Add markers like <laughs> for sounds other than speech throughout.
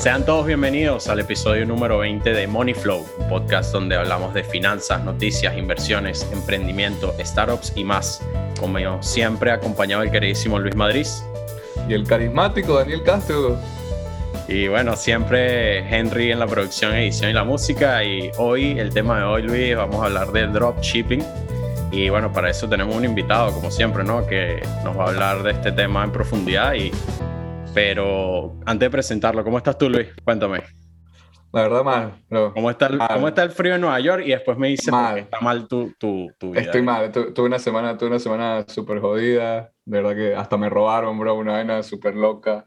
Sean todos bienvenidos al episodio número 20 de Money Flow, un podcast donde hablamos de finanzas, noticias, inversiones, emprendimiento, startups y más. Como siempre, acompañado del queridísimo Luis Madrid. Y el carismático Daniel Castro. Y bueno, siempre Henry en la producción, edición y la música. Y hoy, el tema de hoy, Luis, vamos a hablar de dropshipping. Y bueno, para eso tenemos un invitado, como siempre, ¿no? Que nos va a hablar de este tema en profundidad. Y, pero antes de presentarlo, ¿cómo estás tú, Luis? Cuéntame. La verdad, mal. ¿Cómo, está el, ¿Cómo está el frío en Nueva York? Y después me dices que está mal tu, tu, tu vida. Estoy mal. tuve una semana, tuve una semana súper jodida. De verdad que hasta me robaron, bro, una vaina súper loca.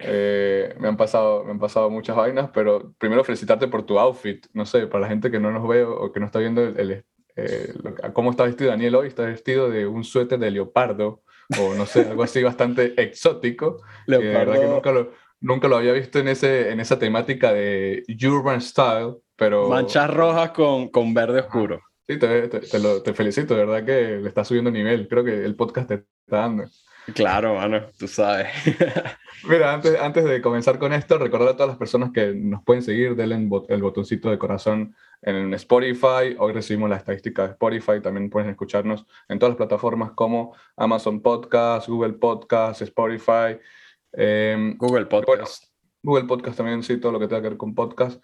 Eh, me, han pasado, me han pasado muchas vainas, pero primero felicitarte por tu outfit. No sé, para la gente que no nos ve o que no está viendo el, eh, cómo está vestido Daniel hoy, está vestido de un suéter de leopardo, o no sé, algo así bastante exótico. Leopardo. Que nunca lo, nunca lo había visto en, ese, en esa temática de urban style, pero... Manchas rojas con, con verde oscuro. Sí, te, te, lo, te, felicito, de verdad que le está subiendo nivel. Creo que el podcast te está dando. Claro, mano, tú sabes. <laughs> Mira, antes, antes de comenzar con esto, recordar a todas las personas que nos pueden seguir, denle el botoncito de corazón en Spotify. Hoy recibimos la estadística de Spotify. También pueden escucharnos en todas las plataformas como Amazon Podcast, Google Podcast, Spotify. Em, Google Podcast. Google Podcast también, sí, todo lo que tenga que ver con podcast.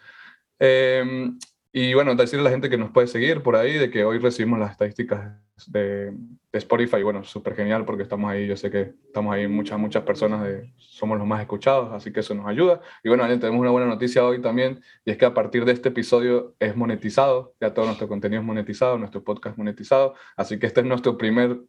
Eh, y bueno, decirle a la gente que nos puede seguir por ahí, de que hoy recibimos las estadísticas de, Spotify. Bueno, súper genial porque estamos ahí, yo sé que estamos ahí muchas, muchas personas, somos los más escuchados, así que eso nos ayuda. Y bueno, tenemos una buena noticia hoy también, y es que a partir de este episodio es monetizado, ya todo nuestro contenido es monetizado, nuestro podcast monetizado, así que este es nuestro primer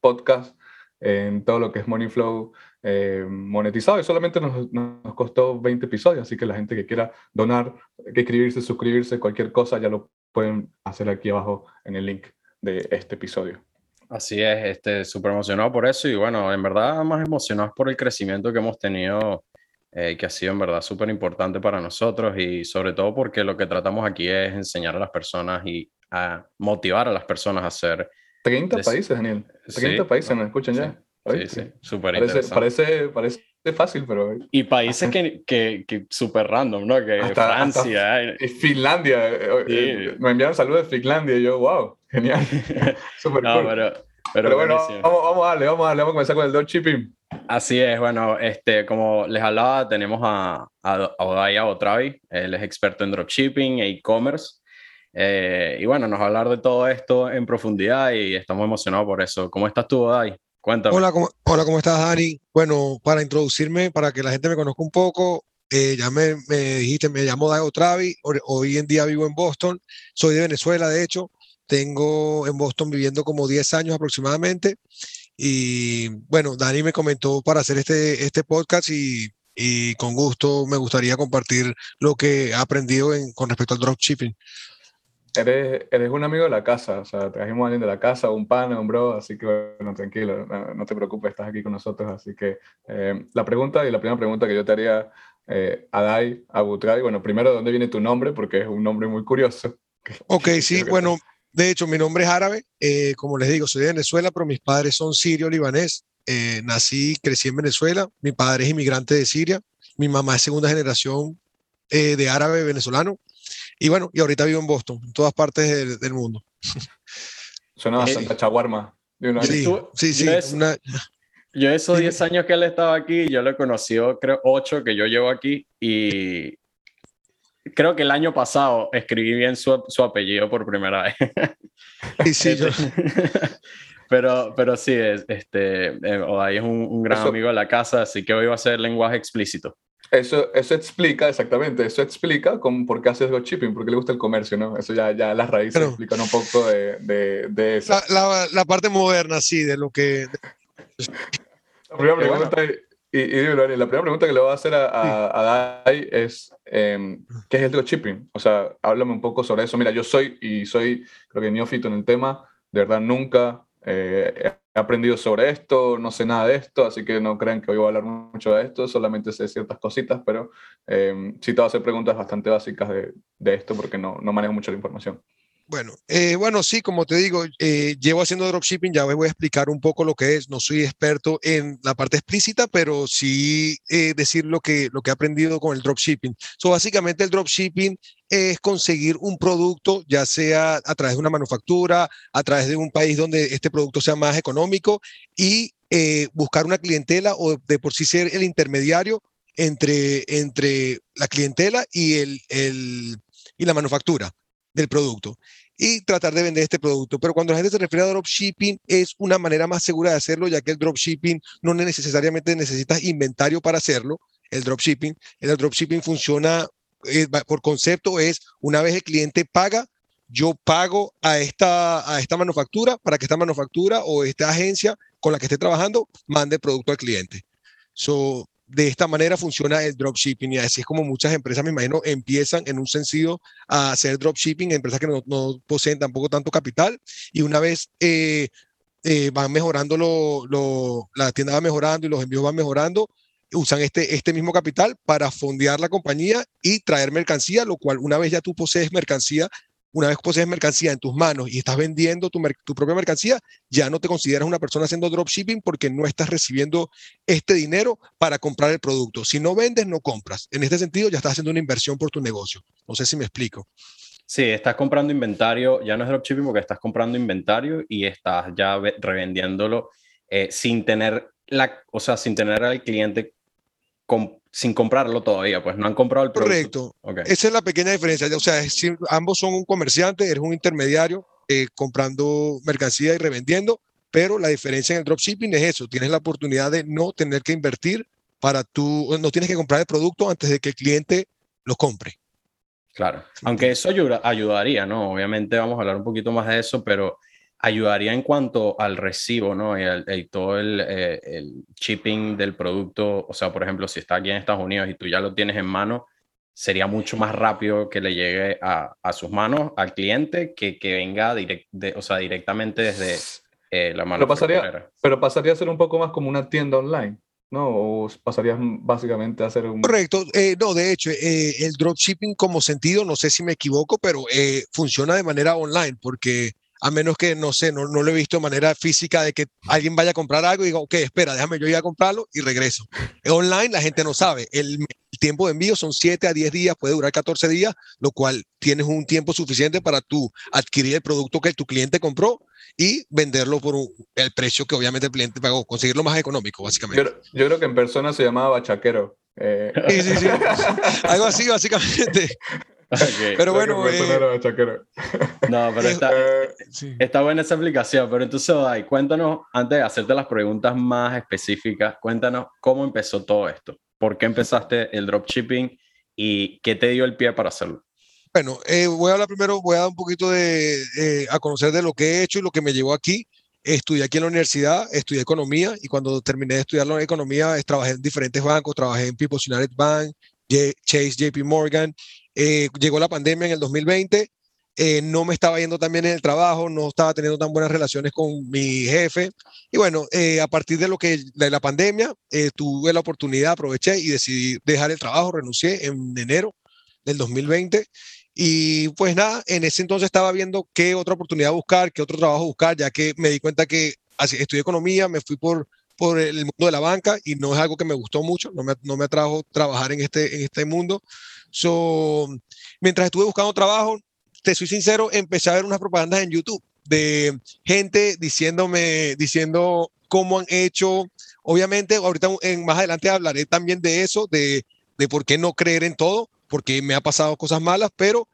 podcast en todo lo que es Money Flow eh, monetizado y solamente nos, nos, costó 20 episodios, así que la gente que quiera donar, que escribirse, suscribirse, cualquier cosa, ya lo pueden hacer aquí abajo en el link de este episodio. Así es, este, súper emocionado por eso y bueno, en verdad más emocionado por el crecimiento que hemos tenido, eh, que ha sido en verdad súper importante para nosotros y sobre todo porque lo que tratamos aquí es enseñar a las personas y a motivar a las personas a hacer... 30 países, Daniel. 30 países nos escuchan ya. Sí, sí, súper interesante. Parece, parece, fácil, pero... Y países que, que, que súper random, ¿no? Que Francia... y Finlandia. Eh, eh, me enviaron saludos de Finlandia y yo, wow, genial. <laughs> <laughs> súper no, pero, pero, bueno, vamos, vamos, a darle, vamos a darle, vamos a comenzar con el dropshipping. Así es, bueno, este, como les hablaba, tenemos a, a, a Odaya Otravi, él es experto en dropshipping e e-commerce. Eh, y bueno, nos va a hablar de todo esto en profundidad y estamos emocionados por eso. ¿Cómo estás tú, Odai? Hola, ¿cómo, hola, ¿cómo estás, Dani? Bueno, para introducirme, para que la gente me conozca un poco, eh, ya me, dijiste, me llamo Dago Travi, hoy en día vivo en Boston, soy de Venezuela, de hecho, tengo en Boston viviendo como 10 años aproximadamente, y bueno, Dani me comentó para hacer este, este podcast y, con gusto me gustaría compartir lo que he aprendido en, con respecto al dropshipping eres, eres un amigo de la casa, o sea, trajimos a alguien de la casa, un pana, un bro, así que bueno, tranquilo, no, te preocupes, estás aquí con nosotros, así que eh, la pregunta y la primera pregunta que yo te haría eh, a Dai, a Butray, bueno, primero, ¿de dónde viene tu nombre? Porque es un nombre muy curioso. <laughs> Ok, sí, bueno, de hecho, mi nombre es árabe, eh, como les digo, soy de Venezuela, pero mis padres son sirio-libanés, eh, nací, crecí en Venezuela, mi padre es inmigrante de Siria, mi mamá es segunda generación de árabe venezolano, y bueno, y ahorita vivo en Boston, en todas partes del, mundo. Suena bastante chaguarma. Sí, sí, sí. Yo, esos 10 años que él estaba aquí, yo lo he conocido, creo, 8 que yo llevo aquí, y creo que el año pasado escribí bien su, su apellido por primera vez. <laughs> Sí, sí, yo... <laughs> Pero, pero sí, este, eh, Odai es un, un gran amigo de la casa, así que hoy va a ser lenguaje explícito. Eso, eso explica, exactamente, eso explica con por qué haces dropshipping, porque le gusta el comercio, ¿no? Eso ya, ya las raíces explican un poco de, de, de eso. La, la, parte moderna, sí, de lo que... La primera pregunta, y, y, la primera pregunta que le voy a hacer a, a, Dai es, em, ¿qué es el dropshipping? O sea, háblame un poco sobre eso. Mira, yo soy, y soy, creo que neófito en el tema, de verdad nunca eh, he aprendido sobre esto, no sé nada de esto, así que no crean que hoy voy a hablar mucho de esto, solamente sé ciertas cositas, pero eh, sí te voy a hacer preguntas bastante básicas de, de esto porque no, no, manejo mucho la información. Bueno, eh, bueno, sí, como te digo, eh, llevo haciendo dropshipping, ya voy a explicar un poco lo que es. No soy experto en la parte explícita, pero sí eh, decir lo que, lo que he aprendido con el dropshipping. So, básicamente el dropshipping es conseguir un producto, ya sea a través de una manufactura, a través de un país donde este producto sea más económico y buscar una clientela o de por sí ser el intermediario entre, entre la clientela y, el, el, y la manufactura del producto y tratar de vender este producto. Pero cuando la gente se refiere a dropshipping, es una manera más segura de hacerlo, ya que el dropshipping no necesariamente necesitas inventario para hacerlo. El dropshipping, el dropshipping funciona eh, por concepto, es una vez el cliente paga, yo pago a esta, a esta manufactura para que esta manufactura o esta agencia con la que esté trabajando mande producto al cliente. So, de esta manera funciona el dropshipping y así es como muchas empresas, me imagino, empiezan en un sentido a hacer dropshipping, empresas que no, poseen tampoco tanto capital y una vez eh, eh, van mejorando, lo, la tienda va mejorando y los envíos van mejorando, usan este, este mismo capital para fondear la compañía y traer mercancía, lo cual una vez ya tú posees mercancía, una vez posees mercancía en tus manos y estás vendiendo tu, tu, propia mercancía, ya no te consideras una persona haciendo dropshipping porque no estás recibiendo este dinero para comprar el producto. Si no vendes, no compras. En este sentido, ya estás haciendo una inversión por tu negocio. No sé si me explico. Sí, estás comprando inventario, ya no es dropshipping porque estás comprando inventario y estás ya revendiéndolo eh, sin tener la, o sea, sin tener al cliente sin comprarlo todavía, pues no han comprado el producto. Correcto. Esa es la pequeña diferencia. O sea, ambos son un comerciante, eres un intermediario eh, comprando mercancía y revendiendo, pero la diferencia en el dropshipping es eso, tienes la oportunidad de no tener que invertir para tú, no tienes que comprar el producto antes de que el cliente lo compre. Claro, aunque eso ayudaría, ¿no? Obviamente vamos a hablar un poquito más de eso, pero ayudaría en cuanto al recibo, ¿no? Y, todo el, eh, el, shipping del producto. O sea, por ejemplo, si está aquí en Estados Unidos y tú ya lo tienes en mano, sería mucho más rápido que le llegue a, a sus manos al cliente que, que venga direct, o sea, directamente desde eh, la mano. Pero pasaría, pero pasaría a ser un poco más como una tienda online. ¿no? O pasarías básicamente a hacer un... Correcto, eh, no, de hecho, el dropshipping como sentido, no sé si me equivoco, pero funciona de manera online porque a menos que, no sé, no, no, lo he visto de manera física de que alguien vaya a comprar algo y diga, ok, espera, déjame yo ir a comprarlo y regreso. Online la gente no sabe. El, tiempo de envío son 7 a 10 días, puede durar 14 días, lo cual tienes un tiempo suficiente para tú adquirir el producto que tu cliente compró y venderlo por el precio que obviamente el cliente pagó, conseguirlo más económico, básicamente. Yo, creo que en persona se llamaba bachaquero. Eh. Sí, sí, sí. <laughs> Algo así, básicamente. <laughs> Pero bueno, eh, <laughs> no, pero está, eh, está, buena esa aplicación. Pero entonces, Odai, cuéntanos, antes de hacerte las preguntas más específicas, cuéntanos cómo empezó todo esto. ¿Por qué empezaste el dropshipping y qué te dio el pie para hacerlo? Bueno, eh, voy a hablar primero, voy a dar un poquito de, a conocer de lo que he hecho y lo que me llevó aquí. Estudié aquí en la universidad, estudié economía y cuando terminé de estudiar la economía, trabajé en diferentes bancos, trabajé en People's United Bank, Chase, JP Morgan eh, llegó la pandemia en el 2020, eh, no me estaba yendo tan bien en el trabajo, no estaba teniendo tan buenas relaciones con mi jefe. Y bueno, eh, a partir de lo que de la pandemia, tuve la oportunidad, aproveché y decidí dejar el trabajo, renuncié en enero del 2020. Y pues nada, en ese entonces estaba viendo qué otra oportunidad buscar, qué otro trabajo buscar, ya que me di cuenta que estudié economía, me fui por, por el mundo de la banca y no es algo que me gustó mucho, no me, no me atrajo trabajar en este, en este mundo. So, mientras estuve buscando trabajo, te soy sincero, empecé a ver unas propagandas en YouTube de gente diciéndome, diciendo cómo han hecho. Obviamente, ahorita en, más adelante hablaré también de eso, de, de por qué no creer en todo, porque me ha pasado cosas malas, pero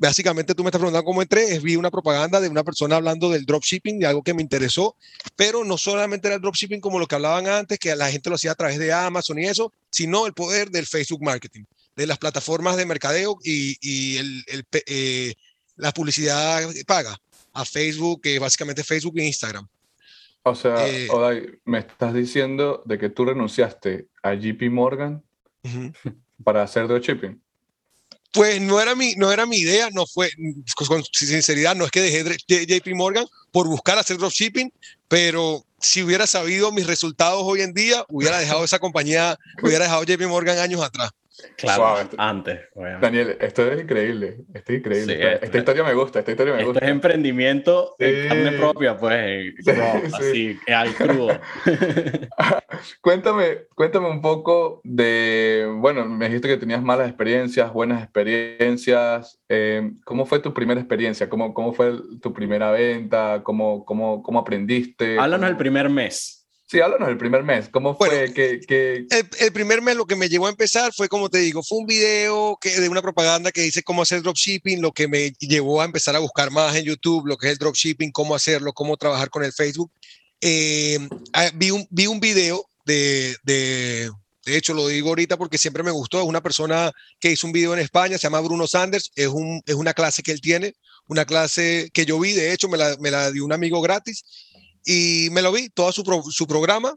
básicamente tú me estás preguntando cómo entré, vi una propaganda de una persona hablando del dropshipping, de algo que me interesó, pero no solamente era el dropshipping como lo que hablaban antes, que la gente lo hacía a través de Amazon y eso, sino el poder del Facebook Marketing de las plataformas de mercadeo y, el, eh, la publicidad paga a Facebook, que básicamente Facebook e Instagram. O sea, eh, me estás diciendo de que tú renunciaste a JP Morgan <laughs> para hacer dropshipping. Pues no era mi, no era mi idea, no fue, con sinceridad, no es que dejé JP Morgan por buscar hacer dropshipping, pero si hubiera sabido mis resultados hoy en día, hubiera dejado esa compañía, hubiera dejado JP Morgan años atrás. Claro, antes. Daniel, esto es increíble. Esto es increíble. esta, historia me gusta. Esta historia me gusta. es emprendimiento en carne propia, pues. así, al crudo. <laughs> cuéntame, cuéntame un poco de. Bueno, me dijiste que tenías malas experiencias, buenas experiencias. Eh, ¿Cómo fue tu primera experiencia? ¿Cómo, cómo fue tu primera venta? ¿Cómo, cómo, cómo aprendiste? Háblanos el primer mes. Sí, háblanos del primer mes. ¿Cómo fue que, que... El, primer mes lo que me llevó a empezar fue, como te digo, fue un video que, de una propaganda que dice cómo hacer dropshipping, lo que me llevó a empezar a buscar más en YouTube, lo que es el dropshipping, cómo hacerlo, cómo trabajar con el Facebook. Eh, ah, vi, un, vi un video de, de, de hecho lo digo ahorita porque siempre me gustó, es una persona que hizo un video en España, se llama Bruno Sanders, es, un, es una clase que él tiene, una clase que yo vi, de hecho me la, me la dio un amigo gratis y me lo vi, todo su, su programa.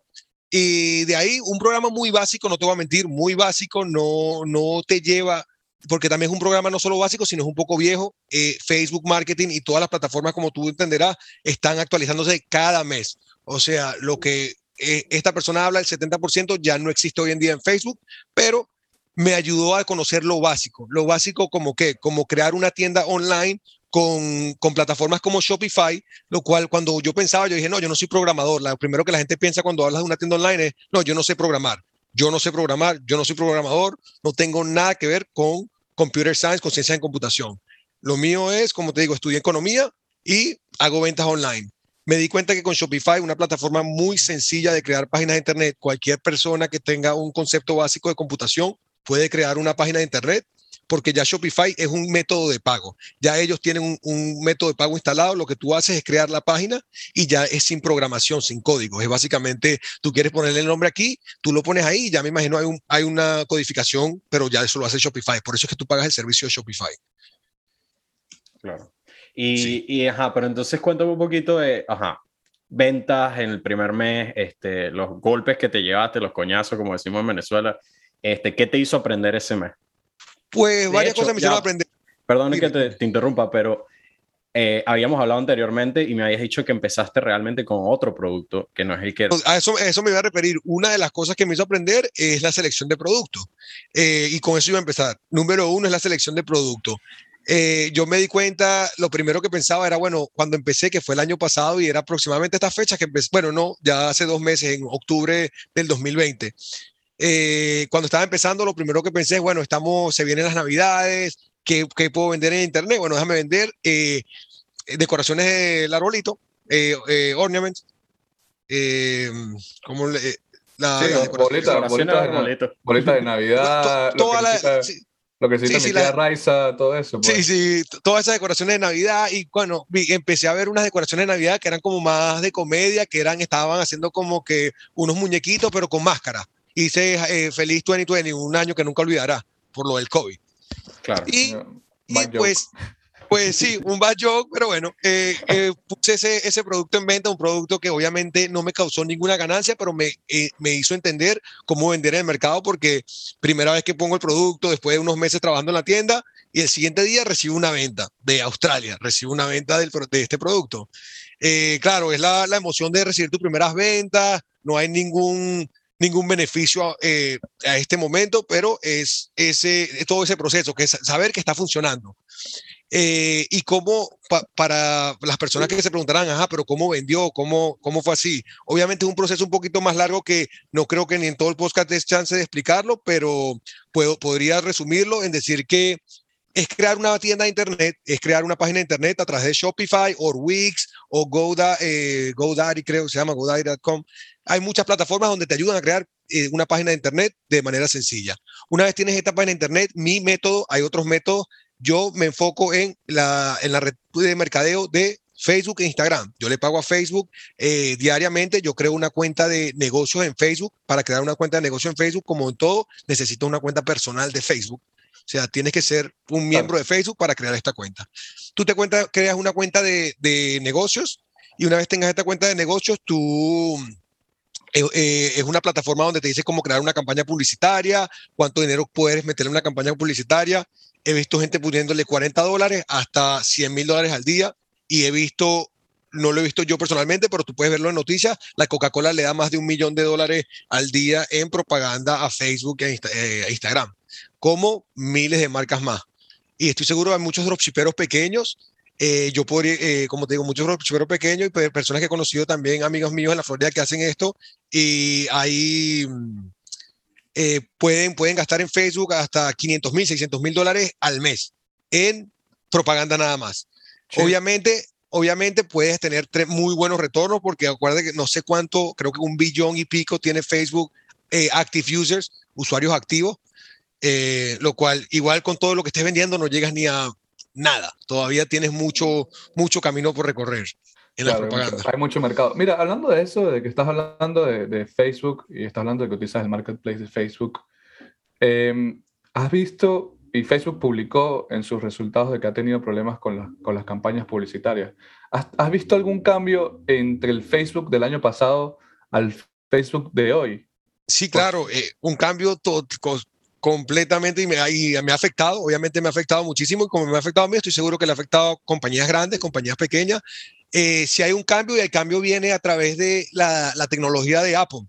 Y de ahí un programa muy básico, no te voy a mentir, muy básico, no, no te lleva, porque también es un programa no solo básico, sino es un poco viejo. Eh, Facebook Marketing y todas las plataformas, como tú entenderás, están actualizándose cada mes. O sea, lo que eh, esta persona habla, el 70% ya no existe hoy en día en Facebook, pero me ayudó a conocer lo básico. Lo básico como que, como crear una tienda online con, plataformas como Shopify, lo cual cuando yo pensaba, yo dije, no, yo no soy programador. Lo primero que la gente piensa cuando hablas de una tienda online es, no, yo no sé programar. Yo no sé programar, yo no soy programador, no tengo nada que ver con computer science, con ciencia en computación. Lo mío es, como te digo, estudié economía y hago ventas online. Me di cuenta que con Shopify, una plataforma muy sencilla de crear páginas de Internet, cualquier persona que tenga un concepto básico de computación puede crear una página de Internet porque ya Shopify es un método de pago. Ya ellos tienen un, método de pago instalado, lo que tú haces es crear la página y ya es sin programación, sin código. Es básicamente, tú quieres ponerle el nombre aquí, tú lo pones ahí, ya me imagino hay, un, hay una codificación, pero ya eso lo hace Shopify. Por eso es que tú pagas el servicio de Shopify. Claro. Y, y ajá, pero entonces cuéntame un poquito de, ajá, ventas en el primer mes, este, los golpes que te llevaste, los coñazos, como decimos en Venezuela, este, ¿qué te hizo aprender ese mes? Pues varias cosas me hicieron aprender. Perdón que te, interrumpa, pero eh, habíamos hablado anteriormente y me habías dicho que empezaste realmente con otro producto que no es el que... A eso, eso me iba a referir. Una de las cosas que me hizo aprender es la selección de productos. Eh, y con eso iba a empezar. Número uno es la selección de productos. Eh, yo me di cuenta, lo primero que pensaba era, bueno, cuando empecé, que fue el año pasado y era aproximadamente esta fecha que empecé, bueno, no, ya hace dos meses, en octubre del 2020. Eh, cuando estaba empezando, lo primero que pensé es, bueno, estamos, se vienen las navidades, ¿qué, qué puedo vender en internet? Bueno, déjame vender eh, decoraciones del arbolito, eh, eh ornaments, como la, sí, bolitas, de, Navidad, lo que sí, sí, la, Raiza, todo eso. Pues. Sí, sí, todas esas decoraciones de Navidad y bueno, empecé a ver unas decoraciones de Navidad que eran como más de comedia, que eran, estaban haciendo como que unos muñequitos pero con máscara hice eh, Feliz 2020, un año que nunca olvidará por lo del COVID. Claro. Y, pues, pues sí, un bad joke, pero bueno, eh, eh, puse ese, ese, producto en venta, un producto que obviamente no me causó ninguna ganancia, pero me, eh, me hizo entender cómo vender en el mercado, porque primera vez que pongo el producto, después de unos meses trabajando en la tienda, y el siguiente día recibo una venta de Australia, recibo una venta del, de este producto. claro, es la, la emoción de recibir tus primeras ventas, no hay ningún ningún beneficio eh, a este momento, pero es ese, todo ese proceso, que es saber que está funcionando. Eh, y cómo, para las personas que se preguntarán, ajá, pero ¿cómo vendió? ¿Cómo, ¿Cómo fue así? Obviamente es un proceso un poquito más largo que no creo que ni en todo el podcast des chance de explicarlo, pero puedo, podría resumirlo en decir que es crear una tienda de internet, es crear una página de internet a través de Shopify o Wix o GoDaddy, eh, GoDaddy creo que se llama GoDaddy.com. Hay muchas plataformas donde te ayudan a crear eh, una página de internet de manera sencilla. Una vez tienes esta página de internet, mi método, hay otros métodos. Yo me enfoco en la, en la red de mercadeo de Facebook e Instagram. Yo le pago a Facebook eh, diariamente. Yo creo una cuenta de negocios en Facebook. Para crear una cuenta de negocio en Facebook, como en todo, necesito una cuenta personal de Facebook. O sea, tienes que ser un miembro de Facebook para crear esta cuenta. Tú te cuenta, creas una cuenta de, de negocios y una vez tengas esta cuenta de negocios, tú es una plataforma donde te dice cómo crear una campaña publicitaria, cuánto dinero puedes meter en una campaña publicitaria. He visto gente poniéndole 40 dólares hasta 100 mil dólares al día y he visto, no lo he visto yo personalmente, pero tú puedes verlo en noticias, la Coca-Cola le da más de un millón de dólares al día en propaganda a Facebook e Instagram como miles de marcas más. Y estoy seguro que hay muchos dropshiperos pequeños. Eh, yo podría, eh, como te digo, muchos dropshiperos pequeños y personas que he conocido también, amigos míos en la Florida que hacen esto. Y ahí mm, eh, pueden, pueden gastar en Facebook hasta 500 mil, 600 mil dólares al mes en propaganda nada más. Obviamente, obviamente puedes tener muy buenos retornos porque acuérdate que no sé cuánto, creo que un billón y pico tiene Facebook active users, usuarios activos. Eh, lo cual igual con todo lo que estés vendiendo no llegas ni a nada, todavía tienes mucho, mucho camino por recorrer en la propaganda. Hay mucho, mercado. Mira, hablando de eso, de que estás hablando de, Facebook y estás hablando de que utilizas el marketplace de Facebook, em, ¿has visto, y Facebook publicó en sus resultados de que ha tenido problemas con, con las campañas publicitarias, ¿has, ¿has visto algún cambio entre el Facebook del año pasado al Facebook de hoy? Sí, claro, eh, un cambio completamente y me, me, ha afectado, obviamente me ha afectado muchísimo y como me ha afectado a mí, estoy seguro que le ha afectado a compañías grandes, compañías pequeñas. Eh, si hay un cambio y el cambio viene a través de la, la tecnología de Apple.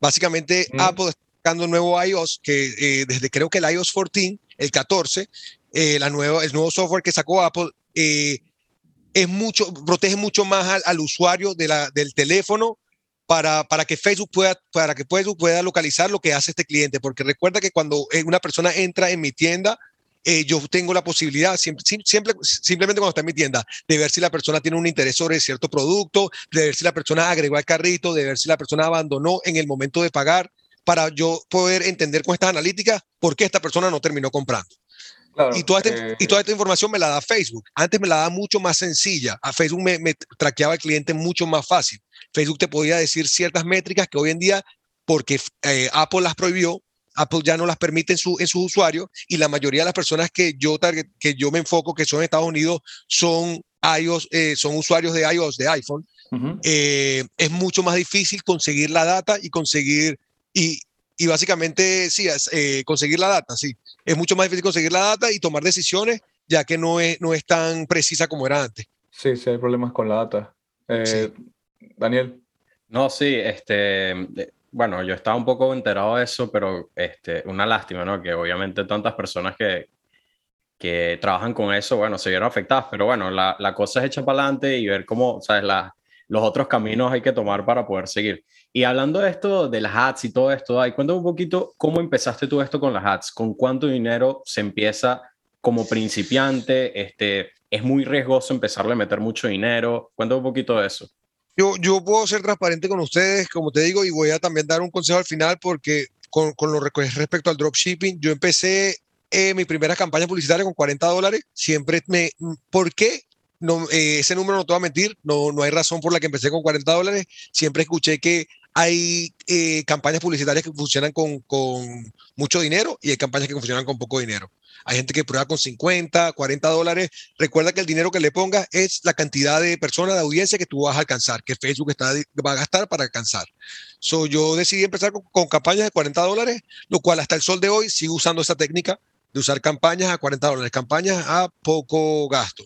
Básicamente Apple está sacando un nuevo iOS que eh, desde creo que el iOS 14, el 14, eh, la nueva, el nuevo software que sacó Apple es mucho, protege mucho más al, al usuario de la, del teléfono para, para, que Facebook pueda, para que Facebook pueda localizar lo que hace este cliente. Porque recuerda que cuando eh, una persona entra en mi tienda, eh, yo tengo la posibilidad, siempre, siempre, simplemente cuando está en mi tienda, de ver si la persona tiene un interés sobre cierto producto, de ver si la persona agregó al carrito, de ver si la persona abandonó en el momento de pagar, para yo poder entender con estas analíticas por qué esta persona no terminó comprando. y, toda esta, y toda eh, esta información me la da Facebook. Antes me la da mucho más sencilla. A Facebook me, me traqueaba el cliente mucho más fácil. Facebook te podía decir ciertas métricas que hoy en día, porque eh, Apple las prohibió, Apple ya no las permite en, su, en sus usuarios y la mayoría de las personas que yo, que yo me enfoco, que son en Estados Unidos, son, iOS, eh, son usuarios de iOS, de iPhone. Eh, es mucho más difícil conseguir la data y conseguir, y, y básicamente, sí, conseguir la data, sí. Es mucho más difícil conseguir la data y tomar decisiones, ya que no es, no es tan precisa como era antes. Sí, sí, hay problemas con la data. Daniel. No, sí, este, eh, bueno, yo estaba un poco enterado de eso, pero este, una lástima, ¿no? Que obviamente tantas personas que, que trabajan con eso, bueno, se vieron afectadas, pero bueno, la, la cosa es echar para adelante y ver cómo, ¿sabes? La, los otros caminos hay que tomar para poder seguir. Y hablando de esto, de las ads y todo esto, ahí cuéntame un poquito cómo empezaste tú esto con las ads, con cuánto dinero se empieza como principiante, este, es muy riesgoso empezarle a meter mucho dinero, cuéntame un poquito de eso. Yo, yo puedo ser transparente con ustedes, como te digo, y voy a también dar un consejo al final porque con, con lo respecto al dropshipping, yo empecé eh, mi primera campaña publicitaria con 40 dólares. Siempre me... ¿Por qué? No, eh, ese número no te va a mentir, no, no hay razón por la que empecé con 40 dólares. Siempre escuché que hay eh, campañas publicitarias que funcionan con, con, mucho dinero y hay campañas que funcionan con poco dinero. Hay gente que prueba con 50, 40 dólares. Recuerda que el dinero que le pongas es la cantidad de personas de audiencia que tú vas a alcanzar, que Facebook está, va a gastar para alcanzar. So, yo decidí empezar con, campañas de 40 dólares, lo cual hasta el sol de hoy sigo usando esa técnica de usar campañas a 40 dólares, campañas a poco gasto.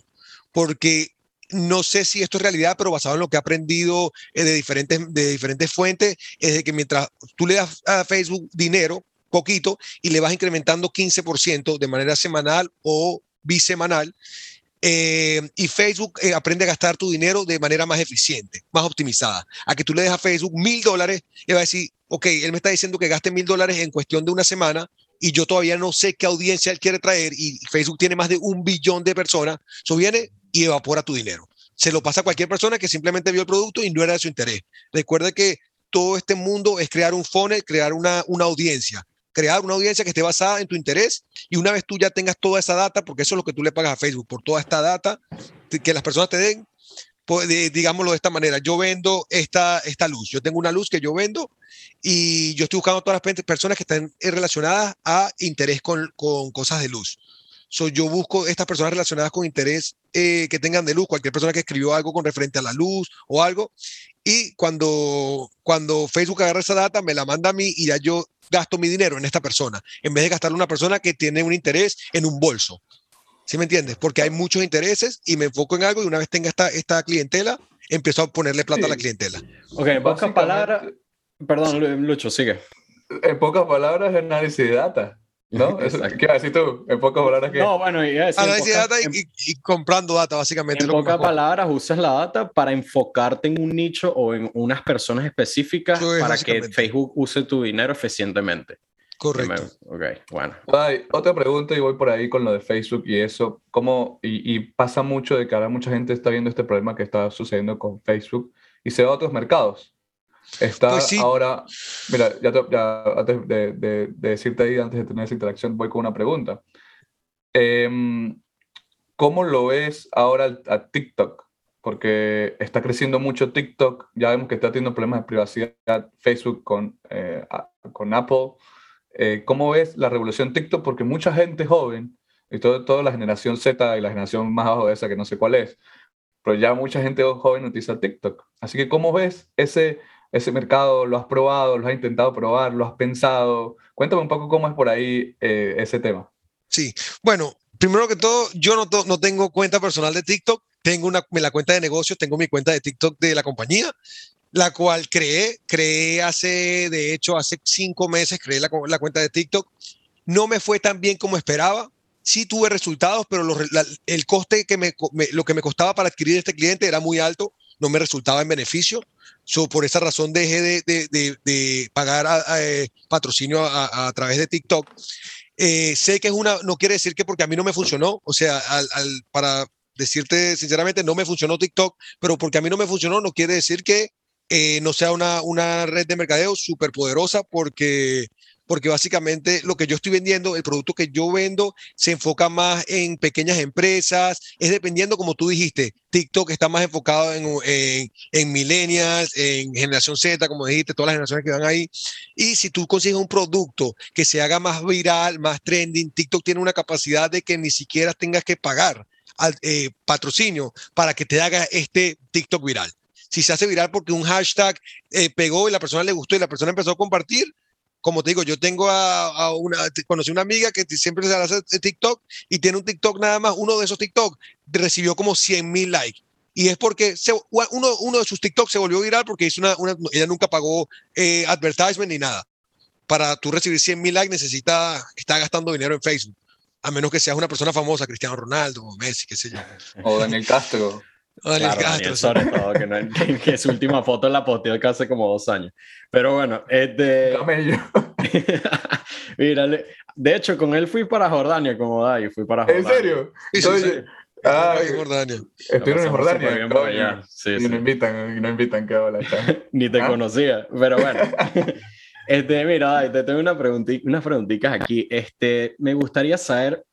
Porque no sé si esto es realidad, pero basado en lo que he aprendido eh, de diferentes, de diferentes fuentes, es de que mientras tú le das a Facebook dinero, poquito, y le vas incrementando 15% de manera semanal o bisemanal, eh, y Facebook eh, aprende a gastar tu dinero de manera más eficiente, más optimizada. A que tú le des a Facebook mil dólares y va a decir, ok, él me está diciendo que gaste mil dólares en cuestión de una semana y yo todavía no sé qué audiencia él quiere traer y Facebook tiene más de un billón de personas. Eso viene y evapora tu dinero. Se lo pasa a cualquier persona que simplemente vio el producto y no era de su interés. Recuerda que todo este mundo es crear un funnel, crear una, una audiencia crear una audiencia que esté basada en tu interés y una vez tú ya tengas toda esa data, porque eso es lo que tú le pagas a Facebook, por toda esta data, que las personas te den, pues, digámoslo de esta manera, yo vendo esta, esta luz, yo tengo una luz que yo vendo y yo estoy buscando a todas las personas que estén relacionadas a interés con, con cosas de luz. So, yo busco estas personas relacionadas con interés eh, que tengan de luz, cualquier persona que escribió algo con referente a la luz o algo. Y cuando, cuando Facebook agarra esa data, me la manda a mí y ya yo gasto mi dinero en esta persona, en vez de gastarlo en una persona que tiene un interés en un bolso. ¿Sí me entiendes? Porque hay muchos intereses y me enfoco en algo y una vez tenga esta, esta clientela, empiezo a ponerle plata a la clientela. Ok, en pocas palabras, perdón, Lucho, sigue. En pocas palabras, análisis de data. ¿No? <laughs> ¿Qué vas a decir tú? En pocas palabras, ¿qué? No, bueno, y, data y, comprando data, básicamente. En pocas palabras, usas la data para enfocarte en un nicho o en unas personas específicas para que Facebook use tu dinero eficientemente. Correcto. Ok, bueno. otra pregunta y voy por ahí con lo de Facebook y eso. ¿Cómo, y, pasa mucho de que ahora mucha gente está viendo este problema que está sucediendo con Facebook y se va a otros mercados. Está pues ahora, mira, ya, antes de, decirte ahí, antes de tener esa interacción, voy con una pregunta. Em, ¿Cómo lo ves ahora a TikTok? Porque está creciendo mucho TikTok, ya vemos que está teniendo problemas de privacidad Facebook con, eh, con Apple. Eh, ¿Cómo ves la revolución TikTok? Porque mucha gente joven, y todo, toda la generación Z y la generación más abajo de esa, que no sé cuál es, pero ya mucha gente joven utiliza TikTok. Así que, ¿cómo ves ese, ese mercado? ¿Lo has probado? ¿Lo has intentado probar? ¿Lo has pensado? Cuéntame un poco cómo es por ahí eh, ese tema. Sí, bueno, primero que todo, yo no, tengo cuenta personal de TikTok, tengo una, la cuenta de negocios, tengo mi cuenta de TikTok de la compañía la cual creé, creé hace, de hecho, hace cinco meses, creé la, la cuenta de TikTok. No me fue tan bien como esperaba. Sí tuve resultados, pero el coste que me, lo que me costaba para adquirir este cliente era muy alto, no me resultaba en beneficio. So, por esa razón dejé de, de, de, pagar eh, patrocinio a, través de TikTok. Eh, sé que es una, no quiere decir que porque a mí no me funcionó, o sea, para decirte sinceramente, no me funcionó TikTok, pero porque a mí no me funcionó no quiere decir que eh, no sea una, una, red de mercadeo súper poderosa porque, porque básicamente lo que yo estoy vendiendo, el producto que yo vendo, se enfoca más en pequeñas empresas, es dependiendo, como tú dijiste, TikTok está más enfocado en, en, en millennials, en generación Z, como dijiste, todas las generaciones que van ahí. Y si tú consigues un producto que se haga más viral, más trending, TikTok tiene una capacidad de que ni siquiera tengas que pagar al, eh, patrocinio para que te haga este TikTok viral si se hace viral porque un hashtag eh, pegó y la persona le gustó y la persona empezó a compartir, como te digo, yo tengo a, una, conocí una amiga que siempre se hace TikTok y tiene un TikTok nada más, uno de esos TikTok recibió como 100 mil likes. Y es porque uno, uno de sus TikTok se volvió viral porque hizo una, ella nunca pagó eh, advertisement ni nada. Para tú recibir 100 mil likes necesita, está gastando dinero en Facebook. A menos que seas una persona famosa, Cristiano Ronaldo o Messi, qué sé yo. O Daniel Castro. Claro, sobre todo, que, <laughs> su última foto la posteó hace como dos años. Pero bueno, es de... <laughs> Mira, de hecho, con él fui para Jordania, como Dai, fui para Jordania. ¿En serio? Sí, sí, Ah, en Jordania. Estuvieron en Jordania. Sí, y no invitan, y no invitan, qué hola. <laughs> Ni te ¿Ah? conocía, pero bueno. Este, mira, te tengo una unas preguntitas aquí. Este, me gustaría saber,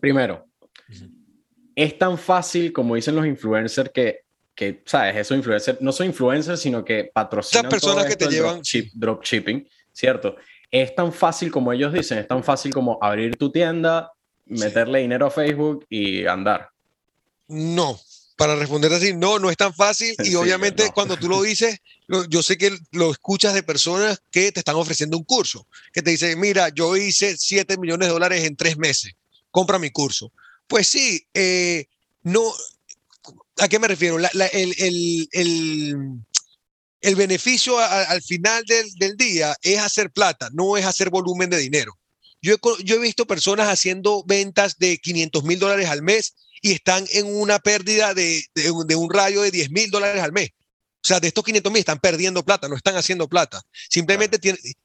primero, es tan fácil, como dicen los influencers, que, que ¿sabes? Esos influencers no son influencers, sino que patrocinan. personas que te llevan. Dropshipping, ¿cierto? Es tan fácil como ellos dicen, es tan fácil como abrir tu tienda, meterle dinero a Facebook y andar. No, para responder así, no, no es tan fácil <laughs> y obviamente cuando tú lo dices, yo sé que lo escuchas de personas que te están ofreciendo un curso, que te dicen, mira, yo hice 7 millones de dólares en tres meses, compra mi curso. Pues sí, eh, no, ¿a qué me refiero? el, beneficio al final del, día es hacer plata, no es hacer volumen de dinero. Yo he, yo he visto personas haciendo ventas de 500 mil dólares al mes y están en una pérdida de, de un rayo de 10 mil dólares al mes. O sea, de estos 500 mil están perdiendo plata, no están haciendo plata. Simplemente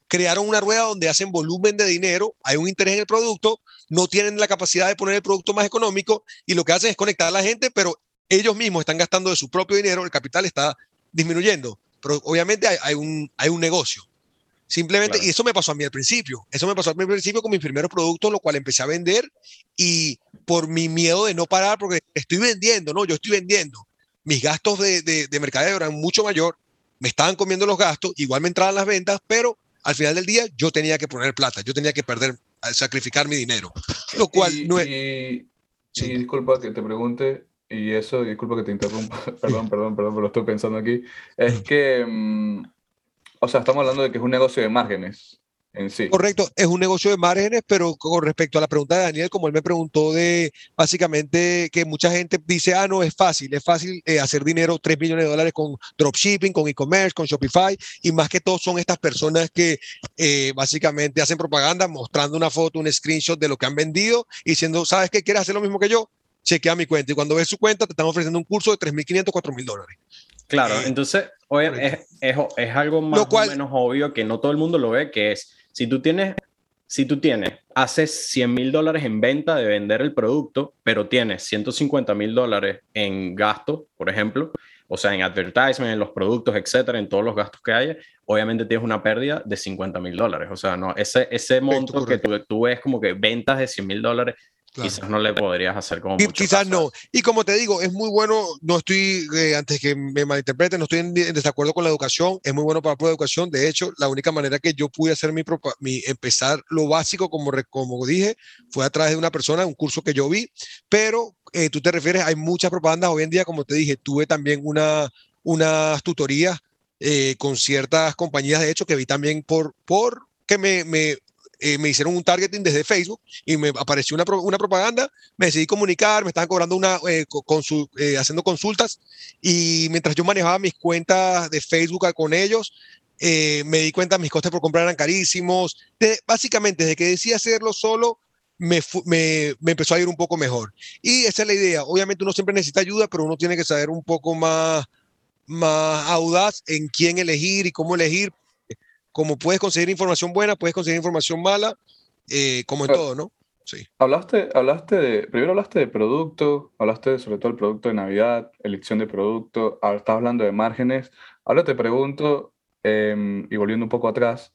crearon una rueda donde hacen volumen de dinero, hay un interés en el producto, no tienen la capacidad de poner el producto más económico y lo que hacen es conectar a la gente, pero ellos mismos están gastando de su propio dinero, el capital está disminuyendo. Pero obviamente hay, un, hay un negocio. Simplemente, y eso me pasó a mí al principio. Eso me pasó a mí al principio con mis primeros productos, lo cual empecé a vender y por mi miedo de no parar, porque estoy vendiendo, no, yo estoy vendiendo mis gastos de, de, mercadeo eran mucho mayor, me estaban comiendo los gastos, igual me entraban las ventas, pero al final del día yo tenía que poner plata, yo tenía que perder, sacrificar mi dinero. <laughs> Lo cual no es... Y, disculpa que te pregunte, y eso, disculpa que te interrumpa, <laughs> perdón, perdón, perdón, pero lo estoy pensando aquí, es que, mm, o sea, estamos hablando de que es un negocio de márgenes. En sí. Correcto, es un negocio de márgenes, pero con respecto a la pregunta de Daniel, como él me preguntó de básicamente que mucha gente dice, ah, no, es fácil, es fácil eh, hacer dinero, 3 millones de dólares con dropshipping, con e-commerce, con Shopify, y más que todo son estas personas que eh, básicamente hacen propaganda mostrando una foto, un screenshot de lo que han vendido y diciendo, ¿sabes qué? ¿Quieres hacer lo mismo que yo? Chequea mi cuenta y cuando ves su cuenta te están ofreciendo un curso de 3.500, 4.000 dólares. Claro, eh, entonces es, es, es, algo más o menos obvio que no todo el mundo lo ve, que es, si tú tienes, si tú tienes, haces 100 mil dólares en venta de vender el producto, pero tienes 150 mil dólares en gasto, por ejemplo, o sea, en advertisement, en los productos, etcétera, en todos los gastos que haya, obviamente tienes una pérdida de 50 mil dólares. O sea, no, ese, ese monto que tú, tú ves como que ventas de 100 mil dólares Quizás no le podrías hacer como mucho Quizás no. Y como te digo, es muy bueno, no estoy, eh, antes que me malinterpreten, no estoy en, desacuerdo con la educación, es muy bueno para la educación. De hecho, la única manera que yo pude hacer mi, mi empezar lo básico, como, como dije, fue a través de una persona, un curso que yo vi, pero eh, tú te refieres, hay muchas propagandas hoy en día, como te dije, tuve también una, unas tutorías eh, con ciertas compañías, de hecho, que vi también por, por que me, me, eh, me hicieron un targeting desde Facebook y me apareció una, una propaganda, me decidí comunicar, me estaban cobrando una, eh, eh, haciendo consultas y mientras yo manejaba mis cuentas de Facebook con ellos, me di cuenta mis costes por comprar eran carísimos. básicamente, desde que decidí hacerlo solo, me, me, me, empezó a ir un poco mejor. Y esa es la idea. Obviamente uno siempre necesita ayuda, pero uno tiene que saber un poco más, más audaz en quién elegir y cómo elegir, como puedes conseguir información buena, puedes conseguir información mala, eh, como en todo, ¿no? Sí. Hablaste, hablaste de, primero hablaste de producto, hablaste sobre todo el producto de Navidad, elección de producto, ahora estás hablando de márgenes. Ahora te pregunto, em, y volviendo un poco atrás,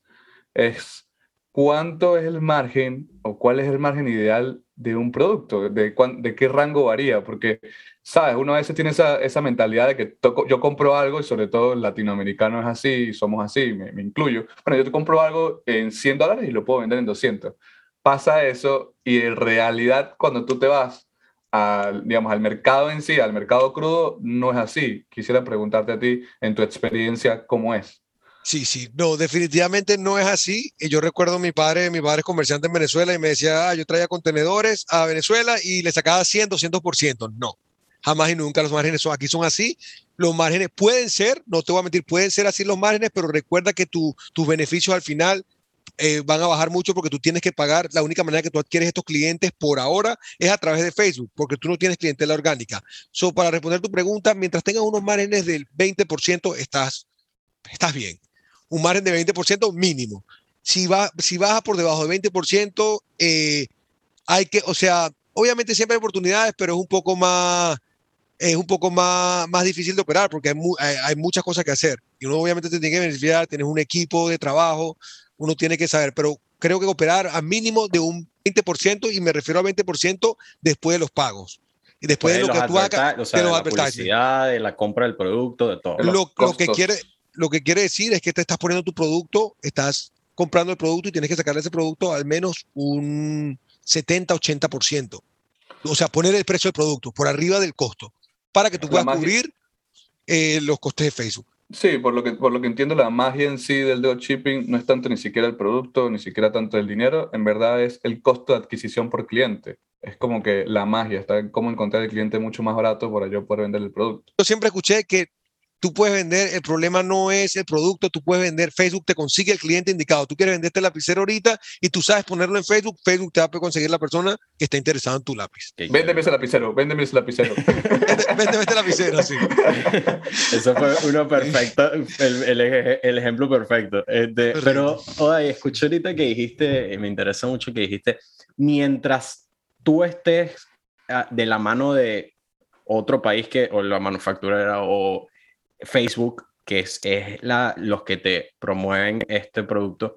es cuánto es el margen o cuál es el margen ideal de un producto, de, de qué rango varía, porque, sabes, uno a veces tiene esa, esa mentalidad de que yo compro algo y sobre todo el latinoamericano es así, somos así, me, me, incluyo. Bueno, yo te compro algo en 100 dólares y lo puedo vender en 200. Pasa eso y en realidad cuando tú te vas al, digamos, al mercado en sí, al mercado crudo, no es así. Quisiera preguntarte a ti, en tu experiencia, ¿cómo es? Sí, sí, no, definitivamente no es así. Y yo recuerdo mi padre, mi padre es comerciante en Venezuela y me decía, ah, yo traía contenedores a Venezuela y le sacaba 100, 200%. No, jamás y nunca los márgenes son aquí son así. Los márgenes pueden ser, no te voy a mentir, pueden ser así los márgenes, pero recuerda que tu, tus beneficios al final eh, van a bajar mucho porque tú tienes que pagar. La única manera que tú adquieres estos clientes por ahora es a través de Facebook, porque tú no tienes clientela orgánica. So, para responder tu pregunta, mientras tengas unos márgenes del 20%, estás, estás bien un margen de 20% mínimo. Si, va, si baja por debajo de 20%, eh, hay que, o sea, obviamente siempre hay oportunidades, pero es un poco más, es un poco más, más difícil de operar porque hay, hay, muchas cosas que hacer. Y uno obviamente te tiene que beneficiar, tienes un equipo de trabajo, uno tiene que saber, pero creo que operar a mínimo de un 20% y me refiero a 20% después de los pagos. Y después de, lo que tú hagas, o sea, de, la publicidad, de la compra del producto, de todo. Lo, lo que quiere, lo que quiere decir es que te estás poniendo tu producto, estás comprando el producto y tienes que sacarle ese producto al menos un 70-80%. O sea, poner el precio del producto por arriba del costo para que tú puedas cubrir eh, los costes de Facebook. Sí, por lo, que, por lo que entiendo, la magia en sí del dropshipping no es tanto ni siquiera el producto, ni siquiera tanto el dinero, en verdad es el costo de adquisición por cliente. Es como que la magia, está en cómo encontrar el cliente mucho más barato para yo poder vender el producto. Yo siempre escuché que tú puedes vender, el problema no es el producto, tú puedes vender, Facebook te consigue el cliente indicado, tú quieres venderte el lapicero ahorita y tú sabes ponerlo en Facebook, Facebook te va a conseguir la persona que está interesada en tu lápiz. Véndeme ese lapicero, véndeme ese lapicero. <laughs> véndeme este lapicero, sí. <laughs> Eso fue uno perfecto, el, el, ejemplo perfecto. Este, pero, oye, escuché ahorita que dijiste, me interesa mucho que dijiste, mientras tú estés ah, de la mano de otro país que, o la manufacturera, o Facebook, que es, la, los que te promueven este producto,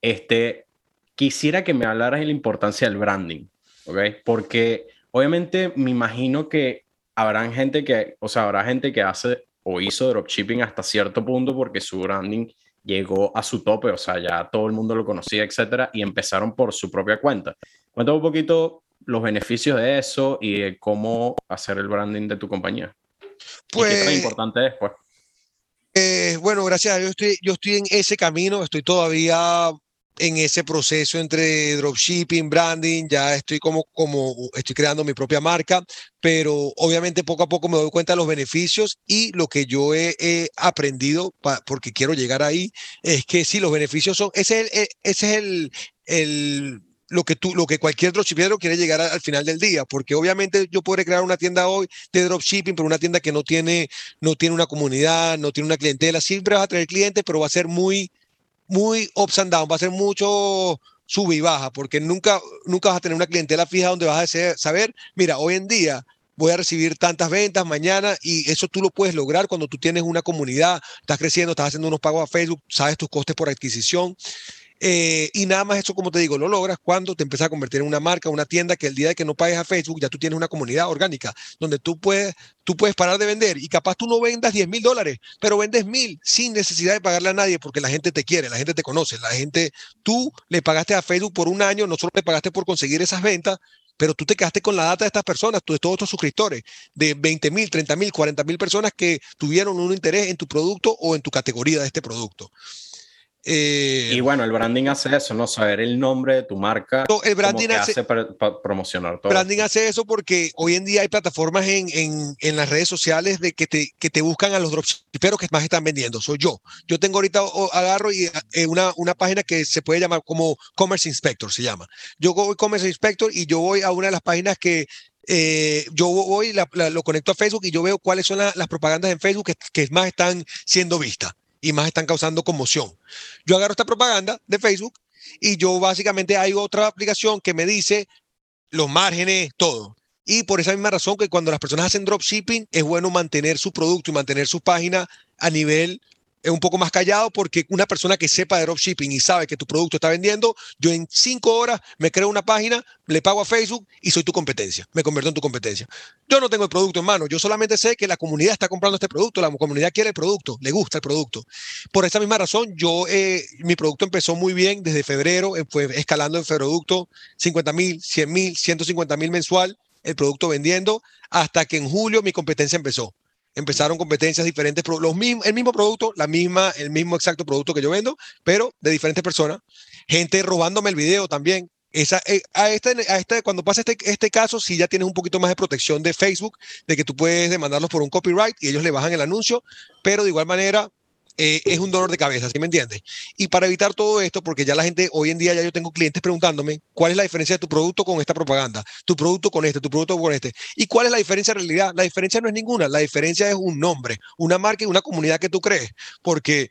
este, quisiera que me hablaras de la importancia del branding, ¿ok? Porque obviamente me imagino que habrá gente que, o sea, habrá gente que hace o hizo dropshipping hasta cierto punto porque su branding llegó a su tope, o sea, ya todo el mundo lo conocía, etcétera, y empezaron por su propia cuenta. Cuéntame un poquito los beneficios de eso y de cómo hacer el branding de tu compañía. Pues, ¿Y qué tan importante es, pues? Eh, bueno, gracias. Yo estoy, yo estoy en ese camino, estoy todavía en ese proceso entre dropshipping, branding, ya estoy como, como estoy creando mi propia marca, pero obviamente poco a poco me doy cuenta de los beneficios y lo que yo he, aprendido, porque quiero llegar ahí, es que sí, los beneficios son, ese es el, ese es el, el lo que tú, lo que cualquier dropshippero quiere llegar al final del día, porque obviamente yo podré crear una tienda hoy de dropshipping, pero una tienda que no tiene, no tiene una comunidad, no tiene una clientela, siempre vas a tener clientes, pero va a ser muy, muy ups and down, va a ser mucho sube y baja, porque nunca, nunca vas a tener una clientela fija donde vas a saber, mira, hoy en día voy a recibir tantas ventas mañana y eso tú lo puedes lograr cuando tú tienes una comunidad, estás creciendo, estás haciendo unos pagos a Facebook, sabes tus costes por adquisición. Eh, y nada más eso, como te digo, lo logras cuando te empiezas a convertir en una marca, una tienda que el día de que no pagues a Facebook ya tú tienes una comunidad orgánica donde tú puedes, tú puedes parar de vender y capaz tú no vendas 10 mil dólares, pero vendes mil sin necesidad de pagarle a nadie porque la gente te quiere, la gente te conoce, la gente, tú le pagaste a Facebook por un año, no solo le pagaste por conseguir esas ventas, pero tú te quedaste con la data de estas personas, de todos estos suscriptores, de 20 mil, 30 mil, 40 mil personas que tuvieron un interés en tu producto o en tu categoría de este producto. Eh, y bueno, el branding hace eso, ¿no? Saber el nombre de tu marca. el branding hace, para, promocionar todo. Branding hace eso porque hoy en día hay plataformas en, en, en, las redes sociales de que te, que te buscan a los dropshipperos que más están vendiendo. Soy yo. Yo tengo ahorita, agarro y, eh, una, una página que se puede llamar como Commerce Inspector, se llama. Yo voy Commerce Inspector y yo voy a una de las páginas que eh, yo voy, lo conecto a Facebook y yo veo cuáles son las propagandas en Facebook que, que, más están siendo vistas y más están causando conmoción. Yo agarro esta propaganda de Facebook y yo básicamente hay otra aplicación que me dice los márgenes, todo. Y por esa misma razón que cuando las personas hacen dropshipping es bueno mantener su producto y mantener su página a nivel es un poco más callado porque una persona que sepa de dropshipping y sabe que tu producto está vendiendo, yo en cinco horas me creo una página, le pago a Facebook y soy tu competencia, me convierto en tu competencia. Yo no tengo el producto en mano, yo solamente sé que la comunidad está comprando este producto, la comunidad quiere el producto, le gusta el producto. Por esa misma razón, yo, eh, mi producto empezó muy bien desde febrero, eh, fue escalando en producto 50 mil, 100 mil, 150 mil mensual, el producto vendiendo, hasta que en julio mi competencia empezó empezaron competencias diferentes, los el mismo producto, la misma, el mismo exacto producto que yo vendo, pero de diferentes personas. Gente robándome el video también. Esa, eh, a, este, a este, cuando pasa este, este caso, si ya tienes un poquito más de protección de Facebook, de que tú puedes demandarlos por un copyright y ellos le bajan el anuncio, pero de igual manera eh, es un dolor de cabeza, ¿sí me entiendes? Y para evitar todo esto, porque ya la gente, hoy en día ya yo tengo clientes preguntándome cuál es la diferencia de tu producto con esta propaganda, tu producto con este, tu producto con este, y cuál es la diferencia en realidad. La diferencia no es ninguna, la diferencia es un nombre, una marca y una comunidad que tú crees, porque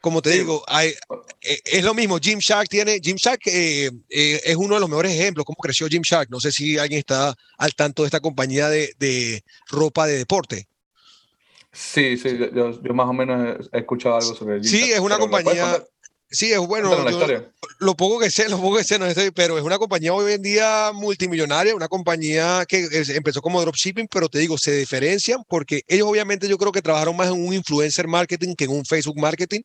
como te digo, hay, eh, es lo mismo. Jim Shark tiene, Jim Shark eh, es uno de los mejores ejemplos, cómo creció Jim Shark. No sé si alguien está al tanto de esta compañía de, de ropa de deporte. Sí, sí, yo, yo, más o menos he escuchado algo sobre el Sí, es una compañía. Sí, es bueno. lo poco que sé, lo poco que sé, no estoy, pero es una compañía hoy en día multimillonaria, una compañía que empezó como dropshipping, pero te digo, se diferencian porque ellos obviamente yo creo que trabajaron más en un influencer marketing que en un Facebook marketing,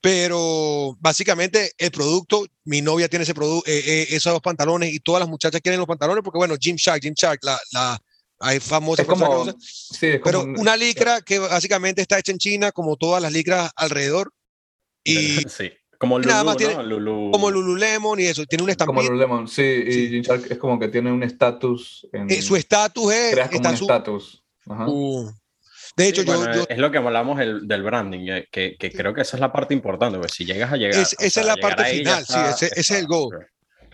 pero básicamente el producto, mi novia tiene ese producto, eh, eh, esos pantalones y todas las muchachas quieren los pantalones porque bueno, Jim Shark, Jim Shark, la, la hay famosas como, pero una licra que básicamente está hecha en China, como todas las licras alrededor. Y <laughs> sí, como Lulu, como Lululemon y eso, tiene un estampito. Como Lululemon, sí, y sí. es como que tiene un estatus. Eh, su estatus es. estatus. Uh. de hecho, yo, Es lo que hablamos del branding, eh, que, que, creo que esa es la parte importante, porque si llegas a llegar. esa es la parte final, sí, ese, es el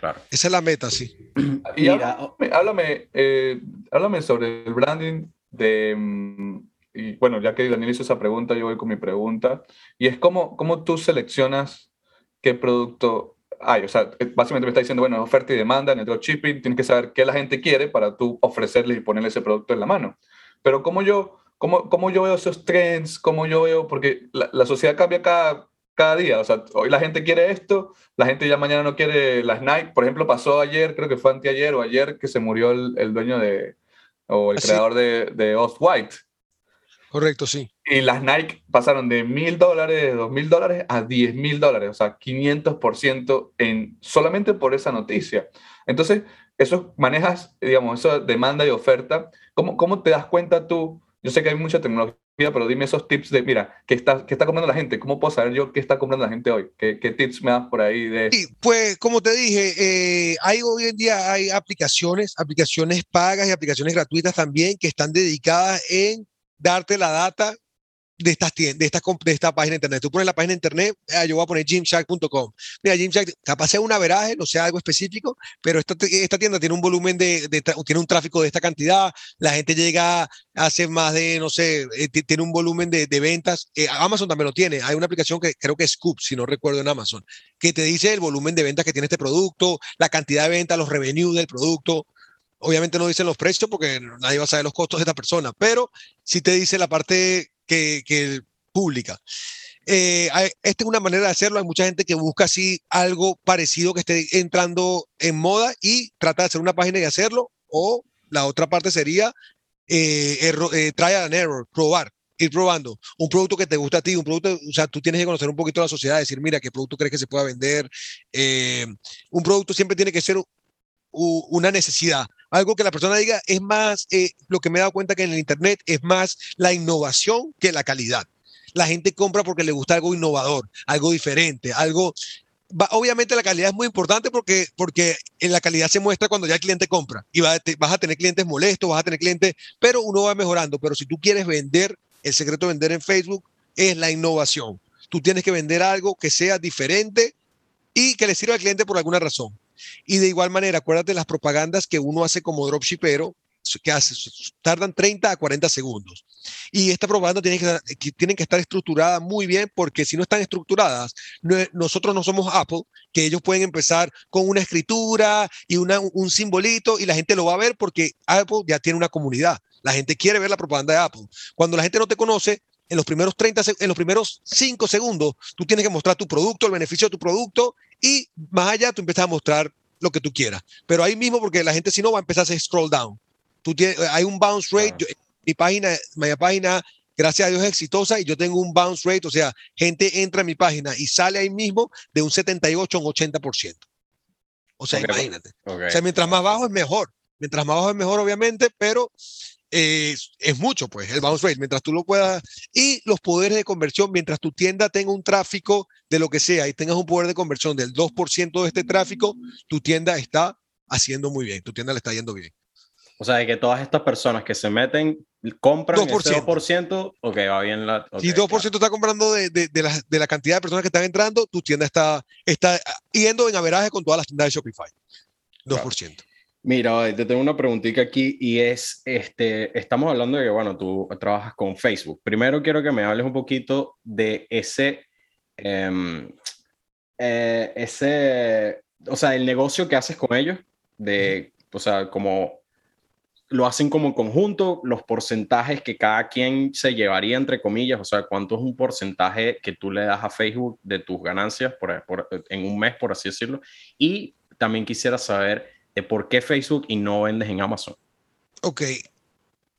goal. Esa es la meta, sí. Y háblame, eh, háblame, sobre el branding de... Mm, y bueno, ya que Daniel hizo esa pregunta, yo voy con mi pregunta. Y es cómo, cómo tú seleccionas qué producto hay. O sea, eh, básicamente me está diciendo, bueno, oferta y demanda en el dropshipping, tienes que saber qué la gente quiere para tú ofrecerle y ponerle ese producto en la mano. Pero cómo yo, cómo, cómo yo veo esos trends, cómo yo veo, porque la, la sociedad cambia cada cada día. O sea, hoy la gente quiere esto, la gente ya mañana no quiere las Nike. Por ejemplo, pasó ayer, creo que fue anteayer o ayer, que se murió el, el dueño de, o el ah, creador de, de Off-White. Correcto, sí. Y las Nike pasaron de mil dólares, dos mil dólares a diez mil dólares, o sea, 500% en, solamente por esa noticia. Entonces, eso manejas, digamos, esa demanda y oferta. ¿Cómo, ¿Cómo te das cuenta tú? Yo sé que hay mucha tecnología pero dime esos tips de, mira, ¿qué está, qué está comprando la gente? ¿Cómo puedo saber yo qué está comprando la gente hoy? ¿Qué, tips me das por ahí? De... Sí, pues como te dije, eh, hay hoy en día hay aplicaciones, aplicaciones pagas y aplicaciones gratuitas también que están dedicadas en darte la data de estas tiendas, de esta, de esta página de internet. Tú pones la página de internet, ah, yo voy a poner gymshark.com. Mira, Gymshark, capaz sea un averaje, no sea algo específico, pero esta, esta tienda tiene un volumen de, de, tiene un tráfico de esta cantidad, la gente llega, hace más de, no sé, eh, tiene un volumen de, ventas. Eh, Amazon también lo tiene. Hay una aplicación que creo que es Scoop, si no recuerdo en Amazon, que te dice el volumen de ventas que tiene este producto, la cantidad de ventas, los revenues del producto. Obviamente no dicen los precios porque nadie va a saber los costos de esta persona, pero sí te dice la parte que, que pública. Eh, esta es una manera de hacerlo. Hay mucha gente que busca así algo parecido que esté entrando en moda y trata de hacer una página y hacerlo. O la otra parte sería eh, eh, trial and error, probar, ir probando un producto que te gusta a ti, un producto, o sea, tú tienes que conocer un poquito la sociedad, decir, mira, qué producto crees que se pueda vender. Eh, un producto siempre tiene que ser una necesidad. Algo que la persona diga es más, eh, lo que me he dado cuenta que en el Internet es más la innovación que la calidad. La gente compra porque le gusta algo innovador, algo diferente, algo... obviamente la calidad es muy importante porque, porque en la calidad se muestra cuando ya el cliente compra y vas a tener clientes molestos, vas a tener clientes, pero uno va mejorando. Pero si tú quieres vender, el secreto de vender en Facebook es la innovación. Tú tienes que vender algo que sea diferente y que le sirva al cliente por alguna razón. Y de igual manera, acuérdate las propagandas que uno hace como dropshippero, que hace, tardan 30 a 40 segundos. Y esta propaganda tiene que, tienen que estar estructurada muy bien porque si no están estructuradas, nosotros no somos Apple, que ellos pueden empezar con una escritura y una, un simbolito y la gente lo va a ver porque Apple ya tiene una comunidad. La gente quiere ver la propaganda de Apple. Cuando la gente no te conoce, en los primeros 30, en los primeros 5 segundos, tú tienes que mostrar tu producto, el beneficio de tu producto y más allá tú empiezas a mostrar lo que tú quieras. Pero ahí mismo, porque la gente si no va a empezar a hacer scroll down. Tú tienes, hay un bounce rate, mi página, mi página, gracias a Dios es exitosa y yo tengo un bounce rate, o sea, gente entra a mi página y sale ahí mismo de un 78 a un 80%. O sea, imagínate. O sea, mientras más bajo es mejor. Mientras más bajo es mejor, obviamente, pero es mucho, pues, el bounce rate, mientras tú lo puedas, y los poderes de conversión, mientras tu tienda tenga un tráfico de lo que sea y tengas un poder de conversión del 2% de este tráfico, tu tienda está haciendo muy bien, tu tienda le está yendo bien. O sea, que todas estas personas que se meten, compran 2%. ese 2%, ok, va bien la... si 2% está comprando de, de, de, la, de, la, cantidad de personas que están entrando, tu tienda está, está yendo en averaje con todas las tiendas de Shopify. 2%. Mira, te tengo una preguntita aquí y es, este, estamos hablando de que, bueno, tú trabajas con Facebook. Primero quiero que me hables un poquito de ese, em, eh, ese, o sea, el negocio que haces con ellos, de, o sea, como lo hacen como conjunto, los porcentajes que cada quien se llevaría, entre comillas, o sea, cuánto es un porcentaje que tú le das a Facebook de tus ganancias por, por, en un mes, por así decirlo. Y también quisiera saber de por qué Facebook y no vendes en Amazon. Ok.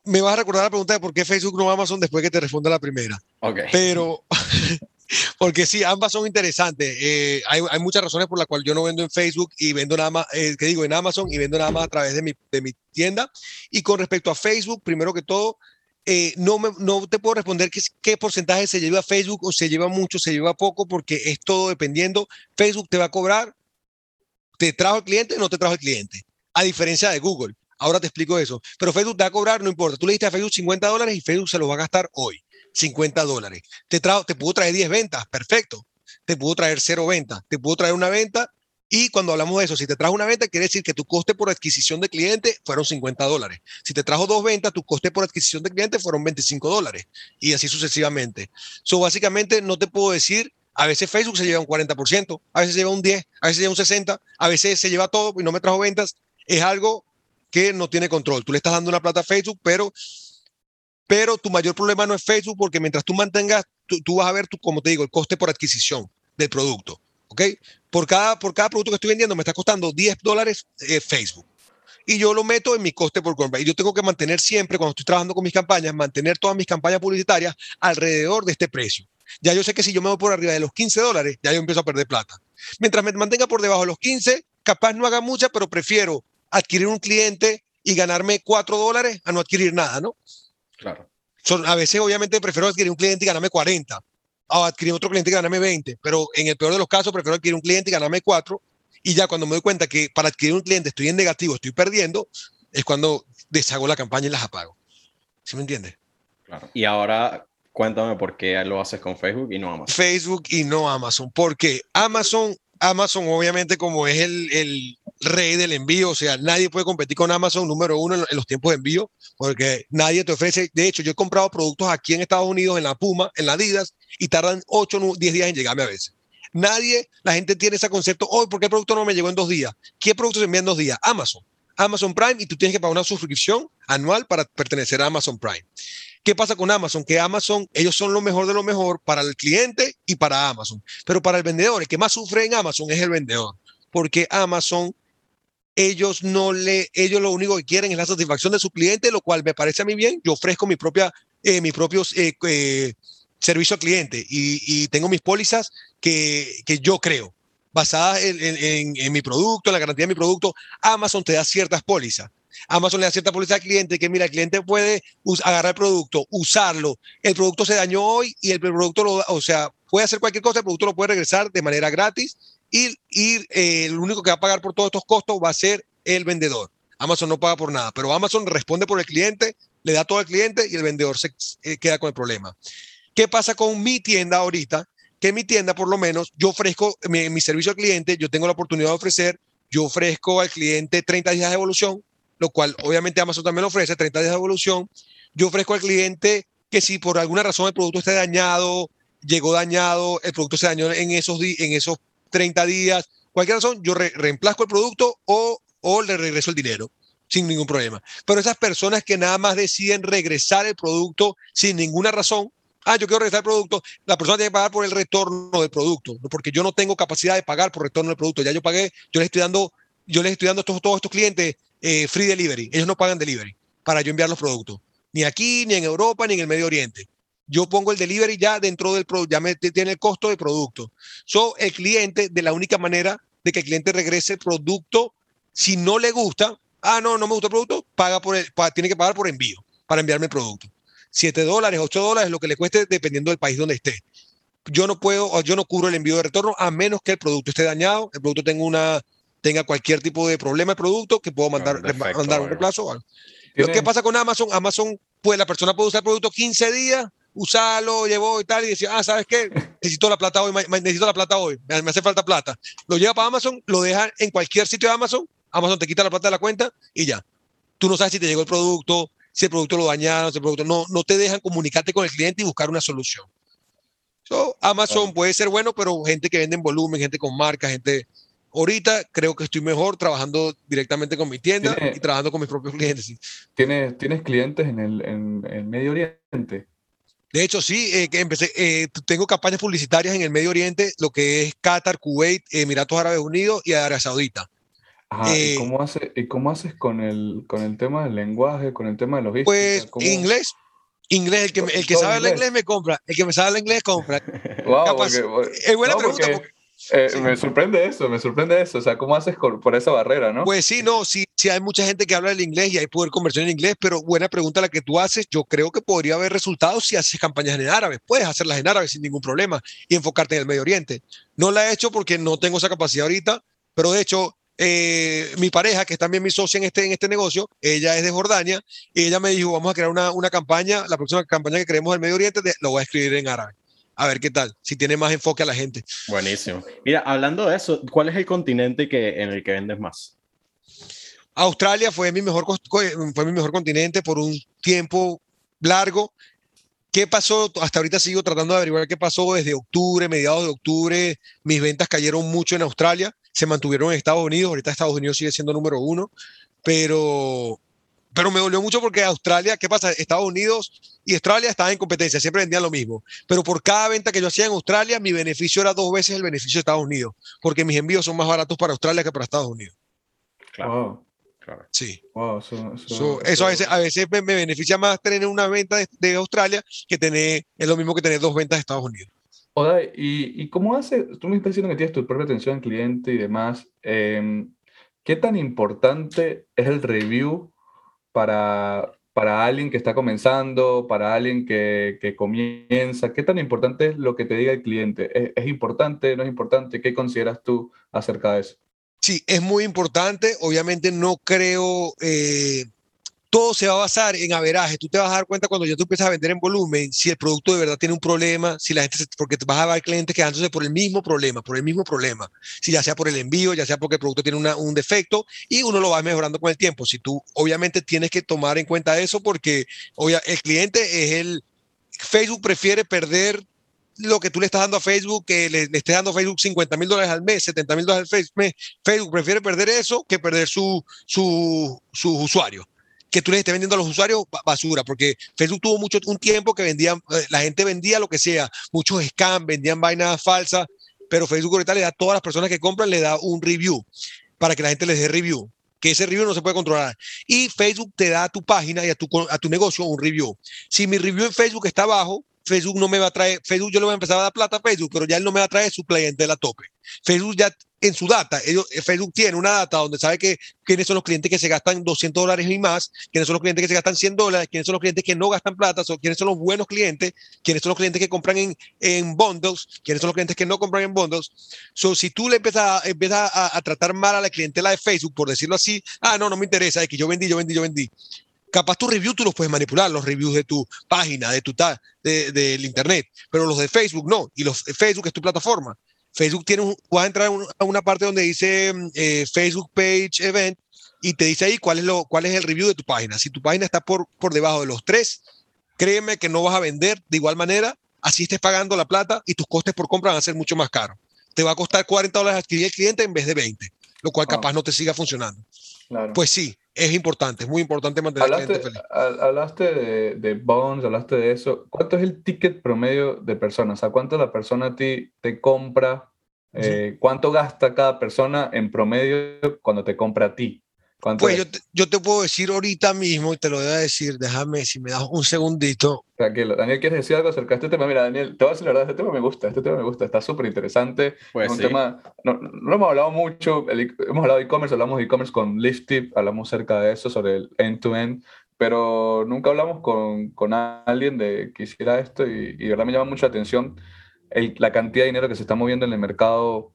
Me vas a recordar la pregunta de por qué Facebook no Amazon después que te responda la primera. Ok. Pero, <laughs> porque sí, ambas son interesantes. Eh, hay, hay, muchas razones por las cuales yo no vendo en Facebook y vendo nada más, eh, que digo, en Amazon y vendo nada más a través de mi, de mi tienda. Y con respecto a Facebook, primero que todo, eh, no, me, no te puedo responder qué, qué porcentaje se lleva Facebook o se lleva mucho, se lleva poco, porque es todo dependiendo. Facebook te va a cobrar ¿Te trajo el cliente o no te trajo el cliente? A diferencia de Google. Ahora te explico eso. Pero Facebook te va a cobrar, no importa. Tú le diste a Facebook 50 dólares y Facebook se los va a gastar hoy. 50 dólares. Te, trajo, te pudo traer 10 ventas, perfecto. Te pudo traer 0 ventas. Te pudo traer una venta. Y cuando hablamos de eso, si te trajo una venta, quiere decir que tu coste por adquisición de cliente fueron 50 dólares. Si te trajo dos ventas, tu coste por adquisición de cliente fueron 25 dólares. Y así sucesivamente. So, básicamente, no te puedo decir a veces Facebook se lleva un 40%, a veces se lleva un 10, a veces se lleva un 60, a veces se lleva todo y no me trajo ventas. Es algo que no tiene control. Tú le estás dando una plata a Facebook, pero, pero tu mayor problema no es Facebook porque mientras tú mantengas, tú, vas a ver, tu, como te digo, el coste por adquisición del producto. ¿Ok? Por cada, por cada producto que estoy vendiendo me está costando 10 dólares eh, Facebook y yo lo meto en mi coste por compra. Y yo tengo que mantener siempre, cuando estoy trabajando con mis campañas, mantener todas mis campañas publicitarias alrededor de este precio. Ya yo sé que si yo me voy por arriba de los 15 dólares, ya yo empiezo a perder plata. Mientras me mantenga por debajo de los 15, capaz no haga mucha, pero prefiero adquirir un cliente y ganarme 4 dólares a no adquirir nada, ¿no? Claro. Son, a veces, obviamente, prefiero adquirir un cliente y ganarme 40, o adquirir otro cliente y ganarme 20, pero en el peor de los casos, prefiero adquirir un cliente y ganarme 4. Y ya cuando me doy cuenta que para adquirir un cliente estoy en negativo, estoy perdiendo, es cuando deshago la campaña y las apago. ¿Sí me entiendes? Claro. Y ahora cuéntame por qué lo haces con Facebook y no Amazon. Facebook y no Amazon. Porque Amazon, Amazon obviamente como es el, el rey del envío, o sea, nadie puede competir con Amazon número uno en, los tiempos de envío, porque nadie te ofrece, de hecho, yo he comprado productos aquí en Estados Unidos, en la Puma, en la Adidas, y tardan 8 o 10 días en llegarme a veces. Nadie, la gente tiene ese concepto, hoy, ¿por qué el producto no me llegó en dos días? ¿Qué producto se envía en dos días? Amazon. Amazon Prime y tú tienes que pagar una suscripción anual para pertenecer a Amazon Prime. ¿Qué pasa con Amazon? Que Amazon, ellos son lo mejor de lo mejor para el cliente y para Amazon. Pero para el vendedor, el que más sufre en Amazon es el vendedor. Porque Amazon, ellos no le, ellos lo único que quieren es la satisfacción de su cliente, lo cual me parece a mí bien. Yo ofrezco mi propia, eh, mi propio eh, eh, servicio al cliente y, tengo mis pólizas que, que yo creo basadas en, mi producto, en la garantía de mi producto, Amazon te da ciertas pólizas. Amazon le da cierta póliza al cliente que, mira, el cliente puede agarrar el producto, usarlo, el producto se dañó hoy y el producto, lo, o sea, puede hacer cualquier cosa, el producto lo puede regresar de manera gratis y, y eh, el único que va a pagar por todos estos costos va a ser el vendedor. Amazon no paga por nada, pero Amazon responde por el cliente, le da todo al cliente y el vendedor se eh, queda con el problema. ¿Qué pasa con mi tienda ahorita? que mi tienda, por lo menos, yo ofrezco mi, servicio al cliente, yo tengo la oportunidad de ofrecer, yo ofrezco al cliente 30 días de evolución, lo cual obviamente Amazon también lo ofrece, 30 días de evolución. Yo ofrezco al cliente que si por alguna razón el producto está dañado, llegó dañado, el producto se dañó en esos, en esos 30 días, cualquier razón, yo reemplazo el producto o, o le regreso el dinero sin ningún problema. Pero esas personas que nada más deciden regresar el producto sin ninguna razón, ah, yo quiero regresar el producto, la persona tiene que pagar por el retorno del producto, porque yo no tengo capacidad de pagar por retorno del producto. Ya yo pagué, yo les estoy dando, yo les estoy dando a todos, todos estos clientes eh, free delivery. Ellos no pagan delivery para yo enviar los productos. Ni aquí, ni en Europa, ni en el Medio Oriente. Yo pongo el delivery ya dentro del producto, ya me tiene el costo del producto. So, el cliente, de la única manera de que el cliente regrese el producto, si no le gusta, ah, no, no me gusta el producto, paga por el, tiene que pagar por envío para enviarme el producto. 7 dólares, 8 dólares, lo que le cueste dependiendo del país donde esté. Yo no puedo, yo no cubro el envío de retorno a menos que el producto esté dañado, el producto tenga una tenga cualquier tipo de problema el producto que puedo mandar, mandar un reemplazo. Lo que pasa con Amazon, Amazon, pues la persona puede usar el producto 15 días, usarlo, llevó y tal, y decir, ah, ¿sabes qué? Necesito la plata hoy, necesito la plata hoy, me hace falta plata. Lo lleva para Amazon, lo deja en cualquier sitio de Amazon, Amazon te quita la plata de la cuenta y ya. Tú no sabes si te llegó el producto, si el producto lo dañaron, si el producto no, no te dejan comunicarte con el cliente y buscar una solución. So, Amazon puede ser bueno, pero gente que vende en volumen, gente con marca, gente... Ahorita creo que estoy mejor trabajando directamente con mi tienda y trabajando con mis propios clientes. ¿Tienes, ¿tienes clientes en el, en, Medio Oriente? De hecho, sí, eh, empecé, eh, tengo campañas publicitarias en el Medio Oriente, lo que es Qatar, Kuwait, Emiratos Árabes Unidos y Arabia Saudita. ¿y, eh, cómo hace, ¿y cómo haces con el, con el tema del lenguaje, con el tema de logística? Pues inglés. Inglés, el que, el que sabe el inglés? me compra. El que me sabe el inglés compra. <laughs> Wow, es buena pregunta. Eh, me sorprende eso, me sorprende eso. O sea, ¿cómo haces por esa barrera, no? Pues sí, no, sí, sí hay mucha gente que habla el inglés y hay poder conversión en inglés, pero buena pregunta la que tú haces. Yo creo que podría haber resultados si haces campañas en árabe. Puedes hacerlas en árabe sin ningún problema y enfocarte en el Medio Oriente. No la he hecho porque no tengo esa capacidad ahorita, pero de hecho eh, mi pareja, que es también mi socia en este, en este negocio, ella es de Jordania, y ella me dijo, vamos a crear una, una campaña, la próxima campaña que creemos del Medio Oriente, lo voy a escribir en árabe. A ver qué tal, si tiene más enfoque a la gente. Buenísimo. Mira, hablando de eso, ¿cuál es el continente que, en el que vendes más? Australia fue mi mejor, fue mi mejor continente por un tiempo largo. ¿Qué pasó? Hasta ahorita sigo tratando de averiguar qué pasó desde octubre, mediados de octubre. Mis ventas cayeron mucho en Australia se mantuvieron en Estados Unidos, ahorita Estados Unidos sigue siendo número uno, pero, pero me dolió mucho porque Australia, ¿qué pasa? Estados Unidos y Australia estaban en competencia, siempre vendían lo mismo, pero por cada venta que yo hacía en Australia, mi beneficio era dos veces el beneficio de Estados Unidos, porque mis envíos son más baratos para Australia que para Estados Unidos. Claro. Sí. eso, a veces, a veces me, beneficia más tener una venta de, de, Australia que tener, es lo mismo que tener dos ventas de Estados Unidos. Oda, ¿y, ¿y, cómo hace? Tú me estás diciendo que tienes tu propia atención al cliente y demás. Em, ¿Qué tan importante es el review para, para alguien que está comenzando, para alguien que, que, comienza? ¿Qué tan importante es lo que te diga el cliente? ¿Es, ¿Es, importante? ¿No es importante? ¿Qué consideras tú acerca de eso? Sí, es muy importante. Obviamente no creo eh, todo se va a basar en averaje. Tú te vas a dar cuenta cuando ya tú empiezas a vender en volumen si el producto de verdad tiene un problema, si la gente, porque vas a ver clientes quedándose por el mismo problema, por el mismo problema, si ya sea por el envío, ya sea porque el producto tiene un defecto y uno lo va mejorando con el tiempo. Si tú obviamente tienes que tomar en cuenta eso porque el cliente es el, Facebook prefiere perder lo que tú le estás dando a Facebook, que le, le esté dando a Facebook 50 mil dólares al mes, 70 mil dólares al mes, Facebook prefiere perder eso que perder su, su, su usuario que tú les estés vendiendo a los usuarios basura, porque Facebook tuvo mucho un tiempo que vendían, eh, la gente vendía lo que sea, muchos scams, vendían vainas falsas, pero Facebook ahorita le da a todas las personas que compran, le da un review para que la gente les dé review que ese review no se puede controlar. Y Facebook te da a tu página y a tu, a tu negocio un review. Si mi review en Facebook está bajo, Facebook no me va a traer, Facebook yo le voy a empezar a dar plata a Facebook, pero ya él no me va a traer su clientela a tope. Facebook ya en su data, ellos, eh, Facebook tiene una data donde sabe que quiénes son los clientes que se gastan 200 dólares y más, quiénes son los clientes que se gastan 100 dólares, quiénes son los clientes que no gastan plata, quiénes son los buenos clientes, quiénes son los clientes que compran en, en bundles, quiénes son los clientes que no compran en bundles. So, si tú le empiezas, a, empiezas a, tratar mal a la clientela de Facebook, por decirlo así, ah, no, no me interesa, es que yo vendí, yo vendí, yo vendí capaz tu review tú los puedes manipular, los reviews de tu página, de tu del de, internet, pero los de Facebook no, y los Facebook es tu plataforma. Facebook tiene un, vas a entrar a una parte donde dice eh, Facebook Page Event y te dice ahí cuál es, lo, cuál es el review de tu página. Si tu página está por, por debajo de los tres, créeme que no vas a vender de igual manera, así estés pagando la plata y tus costes por compra van a ser mucho más caros. Te va a costar 40 dólares adquirir el cliente en vez de 20, lo cual capaz no te siga funcionando. Pues sí, es importante, es muy importante mantener hablaste, feliz. De, de, bonds, hablaste de eso. ¿Cuánto es el ticket promedio de personas? ¿A cuánto la persona a ti te compra? Eh, ¿Cuánto gasta cada persona en promedio cuando te compra a ti? Pues yo te, yo te, puedo decir ahorita mismo, y te lo voy a decir, déjame, si me das un segundito. Tranquilo, Daniel, ¿quieres decir algo acerca de este tema? Mira, Daniel, te voy a decir la verdad, este tema me gusta, este tema me gusta, está súper interesante. Pues es un sí. tema, no, no, hemos hablado mucho, el, hemos hablado de e-commerce, hablamos de e-commerce con Lifttip, hablamos acerca de eso, sobre el end-to-end, -end, pero nunca hablamos con, con, alguien de que hiciera esto y, y de verdad me llama mucho la atención el, la cantidad de dinero que se está moviendo en el mercado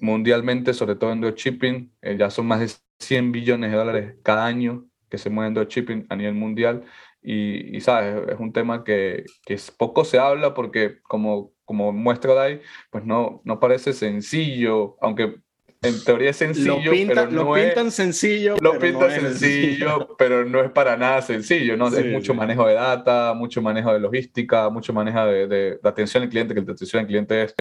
mundialmente, sobre todo en dropshipping, eh, ya son más de 100 billones de dólares cada año que se mueven dropshipping a nivel mundial. Y, y sabes, es un tema que, que, poco se habla porque, como, como muestra Dai, pues no, no parece sencillo, aunque en teoría es sencillo, lo pinta, pero no lo pintan es, sencillo. Lo pintan no sencillo, sencillo, <laughs> pero no es para nada sencillo, ¿no? Sí, es mucho sí. manejo de data, mucho manejo de logística, mucho manejo de, de, de atención al cliente, que la atención al cliente es,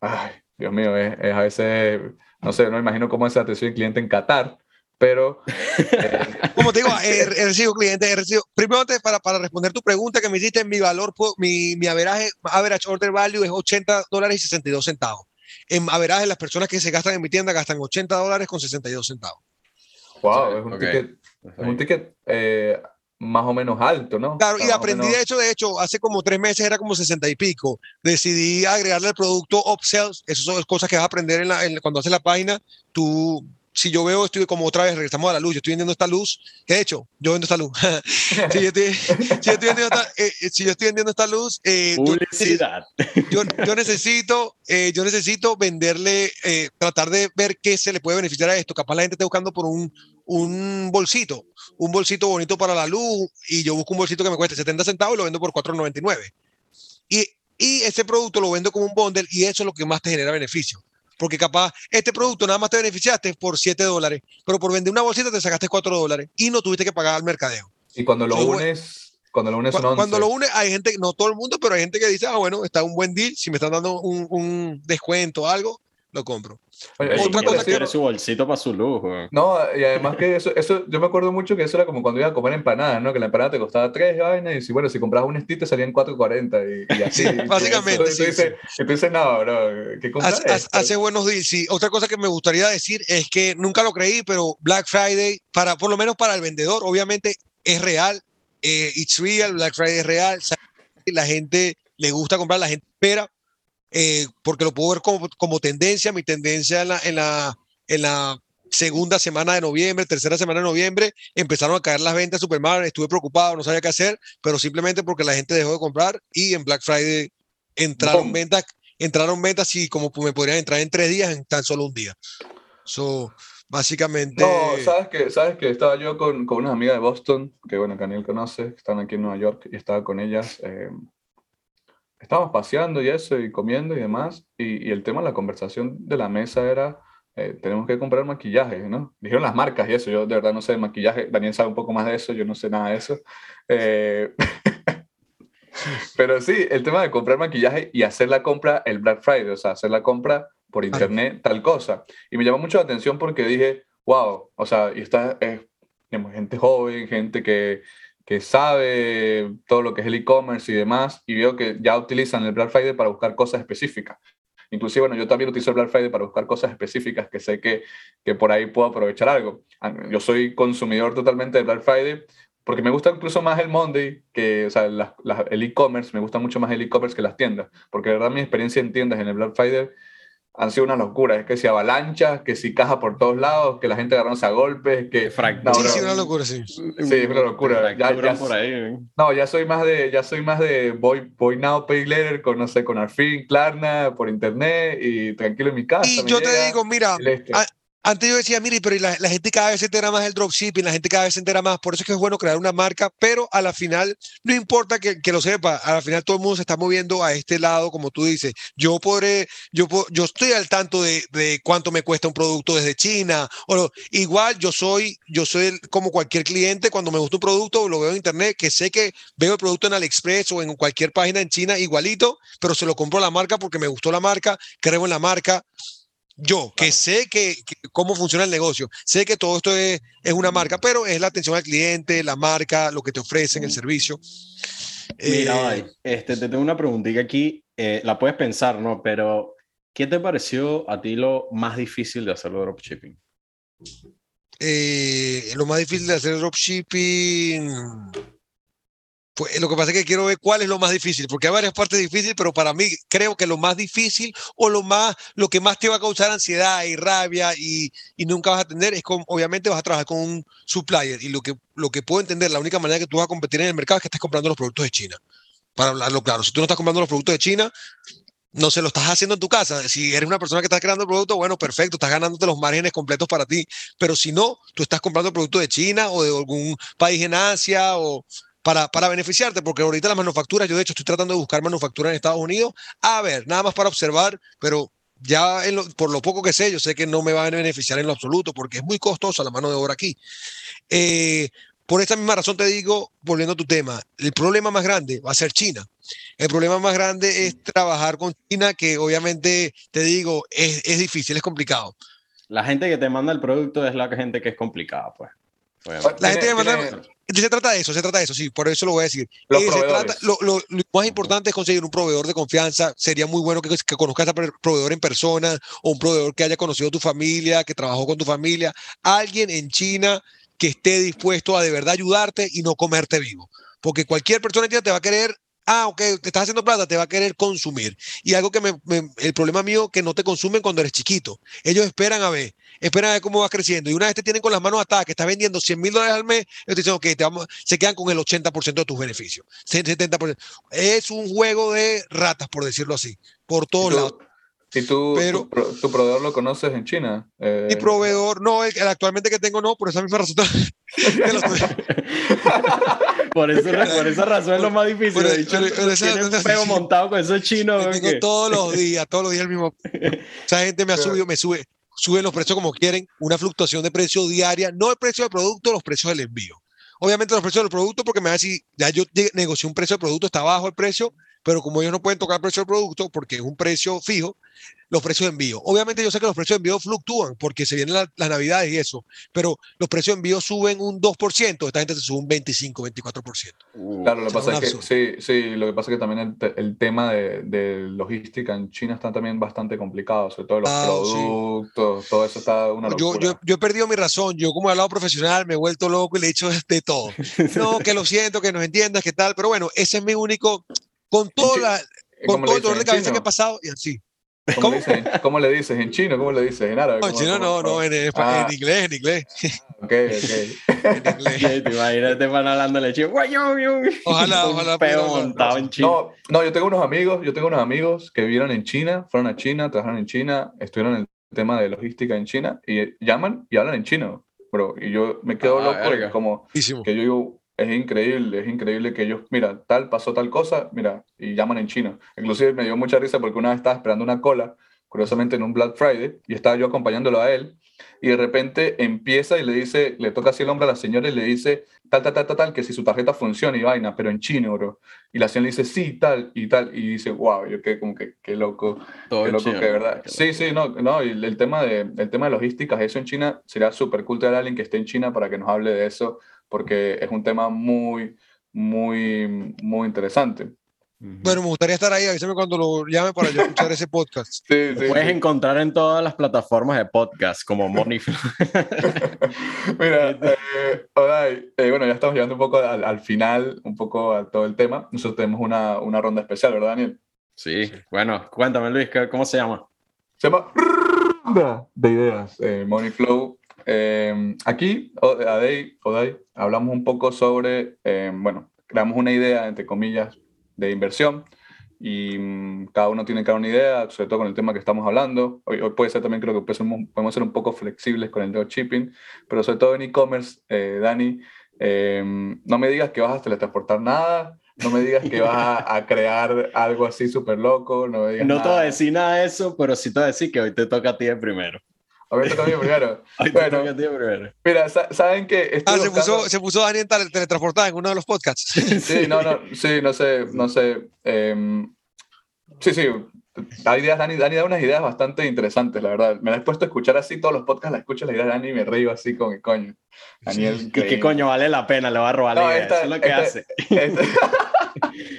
ay, Dios mío, es, es a veces, no sé, no imagino cómo es la atención al cliente en Qatar, pero... Eh, Como te digo, he, he recibido clientes, he recibido... Primero, para, para responder tu pregunta que me hiciste, mi valor, mi, mi average, average order value es 80 dólares y 62 centavos. En average, las personas que se gastan en mi tienda gastan 80 dólares con 62 centavos. Wow, sí, es un okay. ticket, es un ticket eh, más o menos alto, ¿no? Claro, y aprendí de hecho, de hecho, hace como tres meses era como 60 y pico. Decidí agregarle el producto upsells, esas son cosas que vas a aprender en la, en, cuando haces la página. Tú si yo veo, estoy como otra vez, regresamos a la luz, yo estoy vendiendo esta luz, que de hecho, yo vendo esta luz. <laughs> si, yo estoy, si, yo estoy, vendiendo esta, eh, si yo estoy vendiendo esta luz, eh, publicidad. Yo, yo necesito, eh, yo necesito venderle, eh, tratar de ver qué se le puede beneficiar a esto. Capaz la gente está buscando por un, un bolsito, un bolsito bonito para la luz, y yo busco un bolsito que me cueste 70 centavos y lo vendo por 4.99. Y, y ese producto lo vendo como un bundle y eso es lo que más te genera beneficio porque capaz este producto nada más te beneficiaste por 7 dólares, pero por vender una bolsita te sacaste 4 dólares y no tuviste que pagar al mercadeo. Y cuando lo Entonces, unes, cuando lo unes cuando, cuando lo unes, hay gente, no todo el mundo, pero hay gente que dice, ah, bueno, está un buen deal, si me están dando un, un descuento o algo, lo compro. Oye, Otra cosa que quiere su bolsito para su lujo. No, y además que eso, eso, yo me acuerdo mucho que eso era como cuando iba a comer empanadas, ¿no? Que la empanada te costaba 3 vainas y si, bueno, si comprabas un estito salían 4.40 y, y así. Básicamente, <laughs> sí, entonces, sí. entonces, no, bro, ¿qué hace, hace, hace, buenos días, sí. Otra cosa que me gustaría decir es que nunca lo creí, pero Black Friday, para, por lo menos para el vendedor, obviamente es real, eh, it's real, Black Friday es real, la gente le gusta comprar, la gente espera, eh, porque lo puedo ver como, como, tendencia, mi tendencia en la, en la, en la segunda semana de noviembre, tercera semana de noviembre, empezaron a caer las ventas super mal, estuve preocupado, no sabía qué hacer, pero simplemente porque la gente dejó de comprar y en Black Friday entraron ventas, entraron ventas y como me podrían entrar en tres días en tan solo un día. So, básicamente... No, sabes que, sabes que estaba yo con, con unas amigas de Boston, que bueno, Caniel conoce, que están aquí en Nueva York, y estaba con ellas. Eh, estábamos paseando y eso, y comiendo y demás, y, y, el tema de la conversación de la mesa era, eh, tenemos que comprar maquillaje, ¿no? Dijeron las marcas y eso, yo de verdad no sé de maquillaje, Daniel sabe un poco más de eso, yo no sé nada de eso. Eh, <laughs> pero sí, el tema de comprar maquillaje y hacer la compra el Black Friday, o sea, hacer la compra por internet, tal cosa. Y me llamó mucho la atención porque dije, wow, o sea, y está, es, gente joven, gente que, que sabe todo lo que es el e-commerce y demás, y veo que ya utilizan el Black Friday para buscar cosas específicas. Inclusive, bueno, yo también utilizo el Black Friday para buscar cosas específicas que sé que, que por ahí puedo aprovechar algo. Ah, yo soy consumidor totalmente de Black Friday porque me gusta incluso más el Monday que, o sea, el e-commerce, me gusta mucho más el e-commerce que las tiendas, porque de verdad mi experiencia en tiendas en el Black Friday han sido una locura. Es que si avalancha, que si caja por todos lados, que la gente agarrándose a golpes, que... No, sí, sí, una locura, sí. Sí, es una locura. Ya, ya, por ahí, ¿eh? No, ya soy más de, ya soy más de voy, voy now, pay later, con, no sé, con Arfin, Klarna, por internet y tranquilo en mi casa. Y yo te digo, mira, antes yo decía, mire, pero la, la, gente cada vez se entera más del dropshipping, la gente cada vez se entera más, por eso es que es bueno crear una marca, pero a la final, no importa que, que lo sepa, a la final todo el mundo se está moviendo a este lado, como tú dices. Yo podré, yo, yo estoy al tanto de, de cuánto me cuesta un producto desde China, o igual yo soy, yo soy como cualquier cliente, cuando me gusta un producto, lo veo en internet, que sé que veo el producto en AliExpress o en cualquier página en China igualito, pero se lo compro a la marca porque me gustó la marca, creo en la marca, yo, que sé que, cómo funciona el negocio, sé que todo esto es, es, una marca, pero es la atención al cliente, la marca, lo que te ofrecen, el servicio. Mira, eh, este, te tengo una preguntita aquí, eh, la puedes pensar, ¿no? Pero, ¿qué te pareció a ti lo más difícil de hacer dropshipping? Eh, lo más difícil de hacer dropshipping pues lo que pasa es que quiero ver cuál es lo más difícil, porque hay varias partes difíciles, pero para mí creo que lo más difícil o lo más, lo que más te va a causar ansiedad y rabia y, y nunca vas a atender es con, obviamente vas a trabajar con un supplier y lo que, lo que puedo entender, la única manera que tú vas a competir en el mercado es que estés comprando los productos de China. Para hablarlo claro, si tú no estás comprando los productos de China, no se lo estás haciendo en tu casa. Si eres una persona que está creando el producto, bueno, perfecto, estás ganándote los márgenes completos para ti. Pero si no, tú estás comprando el producto de China o de algún país en Asia o para, para beneficiarte, porque ahorita las manufacturas, yo de hecho estoy tratando de buscar manufacturas en Estados Unidos, a ver, nada más para observar, pero ya por lo poco que sé, yo sé que no me va a beneficiar en lo absoluto, porque es muy costosa la mano de obra aquí. Eh, por esta misma razón te digo, volviendo a tu tema, el problema más grande va a ser China. El problema más grande es trabajar con China, que obviamente te digo, es, es difícil, es complicado. La gente que te manda el producto es la gente que es complicada, pues. La gente que manda, se trata de eso, se trata de eso, sí, por eso lo voy a decir. Eh, lo, lo, más importante es conseguir un proveedor de confianza. Sería muy bueno que, que conozcas a ese proveedor en persona o un proveedor que haya conocido a tu familia, que trabajó con tu familia. Alguien en China que esté dispuesto a de verdad ayudarte y no comerte vivo. Porque cualquier persona en China te va a querer ah, ok, te estás haciendo plata, te va a querer consumir. Y algo que me, el problema mío que no te consumen cuando eres chiquito. Ellos esperan a ver, esperan a ver cómo vas creciendo. Y una vez te tienen con las manos atadas, que estás vendiendo 100 mil dólares al mes, ellos te dicen, ok, te vamos, se quedan con el 80% de tus beneficios. 70%. Es un juego de ratas, por decirlo así, por todos lados. ¿Y tú, Pero, tu, proveedor lo conoces en China? Eh, mi proveedor, no, el, actualmente que tengo no, por esa misma razón. <laughs> <laughs> <laughs> por, eso, por esa razón es lo más difícil. Por, dicho, un pego montado con esos chinos. Tengo todos los días, todos los días el mismo. <laughs> Esa gente me ha subido, me sube, suben los precios como quieren, una fluctuación de precio diaria, no el precio del producto, los precios del envío. Obviamente los precios del producto, porque me va a decir, ya yo negocié un precio del producto, está bajo el precio, pero como ellos no pueden tocar el precio del producto porque es un precio fijo, los precios de envío. Obviamente yo sé que los precios de envío fluctúan porque se vienen las navidades y eso, pero los precios de envío suben un 2%, esta gente se sube un 25, 24%. claro, lo que pasa es que sí, sí, lo que pasa es que también el, tema de, logística en China está también bastante complicado, sobre todo los ah, productos, todo eso está una locura. Yo, yo, he perdido mi razón, yo como he hablado profesional me he vuelto loco y le he dicho <laughs> de todo. <laughs> No, que lo siento, que nos entiendas, que tal, pero bueno, ese es mi único, con, toda la, con todo el dolor de cabeza que he pasado y así. ¿Cómo, le dices, ¿Cómo le dices? ¿En chino? ¿Cómo le dices? ¿En árabe? No, en chino no, no, en, Ah. en inglés, en inglés. Ok, ok. <laughs> En <laughs> inglés. Te imaginas te van hablando de chino. Ojalá, ojalá hablar. montado en chino. No, no, yo tengo unos amigos, yo tengo unos amigos que vivieron en China, fueron a China, trabajaron en China, estuvieron en el tema de logística en China y llaman y hablan en chino, bro. Y yo me quedo Ah, loco, como que yo digo, es increíble, es increíble que ellos, mira, tal pasó tal cosa, mira, y llaman en chino. Inclusive me dio mucha risa porque una vez estaba esperando una cola, curiosamente en un Black Friday, y estaba yo acompañándolo a él, y de repente empieza y le dice, le toca así el hombro a la señora y le dice, tal, tal, tal, tal, tal, que si su tarjeta funciona y vaina, pero en chino, bro. Y la señora le dice, sí, tal, y tal, y dice, wow, yo quedé como que, qué loco. Todo Qué loco chino, que verdad. qué Sí, sí, no, no, y el, el tema de, el tema de logísticas, eso en China, sería súper cool tener a alguien que esté en China para que nos hable de eso, porque es un tema muy, muy, muy interesante. Bueno, me gustaría estar ahí, avísame cuando lo llame para yo escuchar ese podcast. <laughs> Sí, Lo sí, puedes sí. encontrar en todas las plataformas de podcast como Money Flow. <laughs> Mira, eh, Odai, eh, bueno, ya estamos llegando un poco al, al final, un poco a todo el tema. Nosotros tenemos una, una ronda especial, ¿verdad, Daniel? Sí, bueno, cuéntame Luis, ¿qué- ¿cómo se llama? Se llama Ronda de Ideas, eh, Money Flow. Eh, aquí, Adey, Odai, hablamos un poco sobre, eh, bueno, creamos una idea, entre comillas, de inversión y mm, cada uno tiene cada una idea, sobre todo con el tema que estamos hablando. Hoy, hoy puede ser también, creo que podemos ser un poco flexibles con el dropshipping, pero sobre todo en e-commerce, eh, Dani, eh, no me digas que vas a teletransportar nada, no me digas que vas a, a crear algo así súper loco, no me digas No te voy a nada. decir nada de eso, pero sí te voy a decir que hoy te toca a ti de primero. A ver, <laughs> toca a mí primero. Bueno. a primero. Mira, sa- saben que Ah, estoy se buscando- puso, se puso Daniel tele- teletransportada en uno de los podcasts. Sí, no, no, sí, no sé, no sé. em, sí, sí, hay ideas, Dani, Dani da unas ideas bastante interesantes, la verdad. Me las he puesto a escuchar así todos los podcasts, la escucho la idea de Dani y me río así con el coño. Daniel, ¿Y qué coño vale la pena? Le va a robar No, la idea. esta- Eso es lo que esta- hace. Este- <laughs>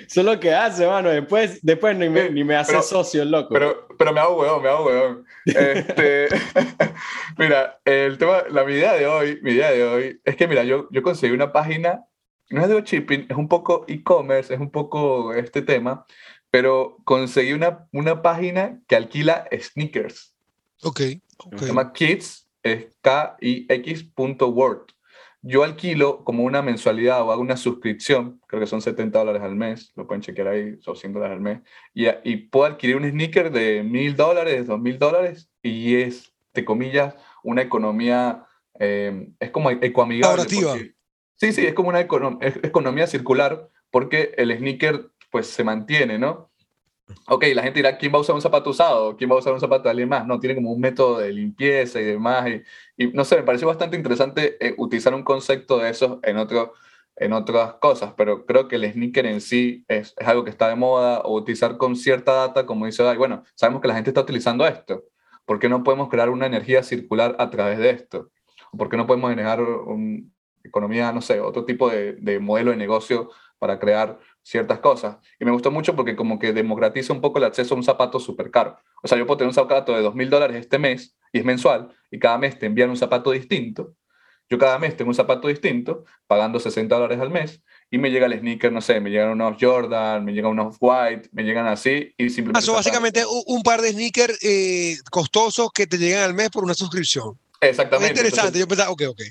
Eso es lo que hace, mano. Después, después ni, me, ni me hace pero- socio el loco. pero, pero me hago huevón, me hago huevón. Este, <laughs> mira, el tema, la mi idea de hoy, mi idea de hoy es que, mira, yo, yo conseguí una página, no es de shipping, es un poco e-commerce, es un poco este tema, pero conseguí una, una página que alquila sneakers. ok, ok. Se llama Kids, es K-I-X.word. Yo alquilo como una mensualidad o hago una suscripción, creo que son 70 dólares al mes, lo pueden chequear ahí, son 100 dólares al mes, y, y puedo adquirir un sneaker de 1000 dólares, 2000 dólares, y es, de comillas, una economía, eh, es como ecoamigable. Porque- Sí, sí, es como una econo- es- economía circular, porque el sneaker pues se mantiene, ¿no? Ok, la gente dirá, ¿quién va a usar un zapato usado? ¿Quién va a usar un zapato de alguien más? No, tiene como un método de limpieza y demás. Y, y no sé, me pareció bastante interesante eh, utilizar un concepto de esos en, otro, en otras cosas, pero creo que el sneaker en sí es, es algo que está de moda o utilizar con cierta data, como dice Dai. Bueno, sabemos que la gente está utilizando esto. ¿Por qué no podemos crear una energía circular a través de esto? ¿O ¿Por qué no podemos generar una economía, no sé, otro tipo de, de modelo de negocio para crear ciertas cosas. Y me gustó mucho porque como que democratiza un poco el acceso a un zapato súper caro. O sea, yo puedo tener un zapato de 2.000 dólares este mes y es mensual y cada mes te envían un zapato distinto. Yo cada mes tengo un zapato distinto, pagando 60 dólares al mes y me llega el sneaker, no sé, me llegan unos Jordan, me llegan unos White, me llegan así y Ah, simplemente... so, básicamente un, un par de sneakers eh, costosos que te llegan al mes por una suscripción. Exactamente. interesante, yo pensaba, ok, ok.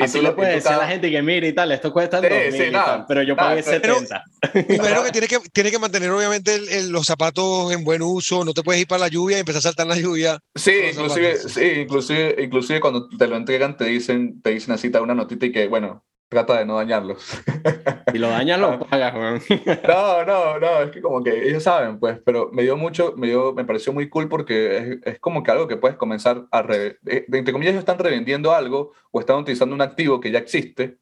Y Así tú le puedes decir a la gente que mire y tal, esto cuesta Sí, 2000 sí, y tal, pero yo pagué pero- 70. Me imagino que tienes que, tienes que mantener obviamente el- el- los zapatos en buen uso, no te puedes ir para la lluvia y empezar a saltar en la lluvia. Sí, inclusive, sí, inclusive, inclusive cuando te lo entregan te dicen, te dicen así, te da una notita y que, bueno, trata de no dañarlos. Si lo dañas, lo <laughs> pagas, weón. No, no, no, es que como que ellos saben, pues, pero me dio mucho, me dio, me pareció muy cool porque es, es como que algo que puedes comenzar a, re- de- entre comillas, ellos están revendiendo algo o están utilizando un activo que ya existe,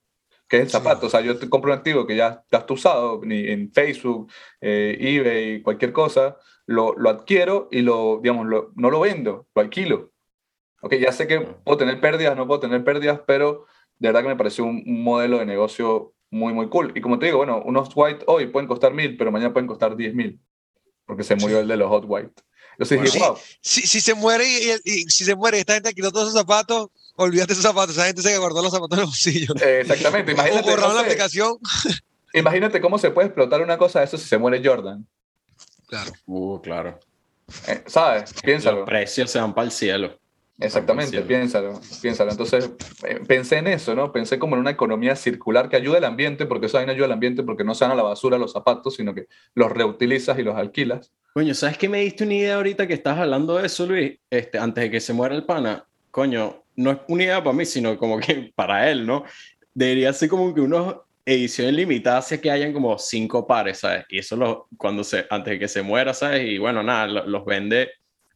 que es el Sí. zapato. O sea, yo te compro un activo que ya, ya está usado ni en Facebook, eh, eBay, cualquier cosa, lo, lo adquiero y lo, digamos, lo- no lo vendo, lo alquilo. Ok, ya sé que puedo tener pérdidas, no puedo tener pérdidas, pero de verdad que me pareció un, un modelo de negocio muy, muy cool. Y como te digo, bueno, unos white hoy pueden costar mil, pero mañana pueden costar diez mil, porque se murió Sí. el de los hot white. Entonces dije, Bueno. wow, Si, si se muere y, y- y si se muere esta gente quitó todos esos zapatos, olvídate esos zapatos, esa gente se guardó los zapatos en el bolsillo. eh, exactamente. <laughs> O Imagínate, borraron no la aplicación. imagínate cómo se puede explotar una cosa de eso si se muere Jordan. Claro. Uh, claro. Eh, ¿Sabes? Piénsalo. Los precios se van para el cielo. Exactamente, piénsalo, piénsalo. Entonces, eh, pensé en eso, ¿no? Pensé como en una economía circular que ayude al ambiente, porque eso no ayuda al ambiente porque no se van a la basura los zapatos, sino que los reutilizas y los alquilas. Coño, ¿sabes qué me diste una idea ahorita que estás hablando de eso, Luis? Este, antes de que se muera el pana, coño, no es una idea para mí, sino como que <laughs> para él, ¿no? Debería ser como que unos ediciones limitadas que hayan como cinco pares, ¿sabes? Y eso lo, cuando se, antes de que se muera, ¿sabes? Y bueno, nada, los vende,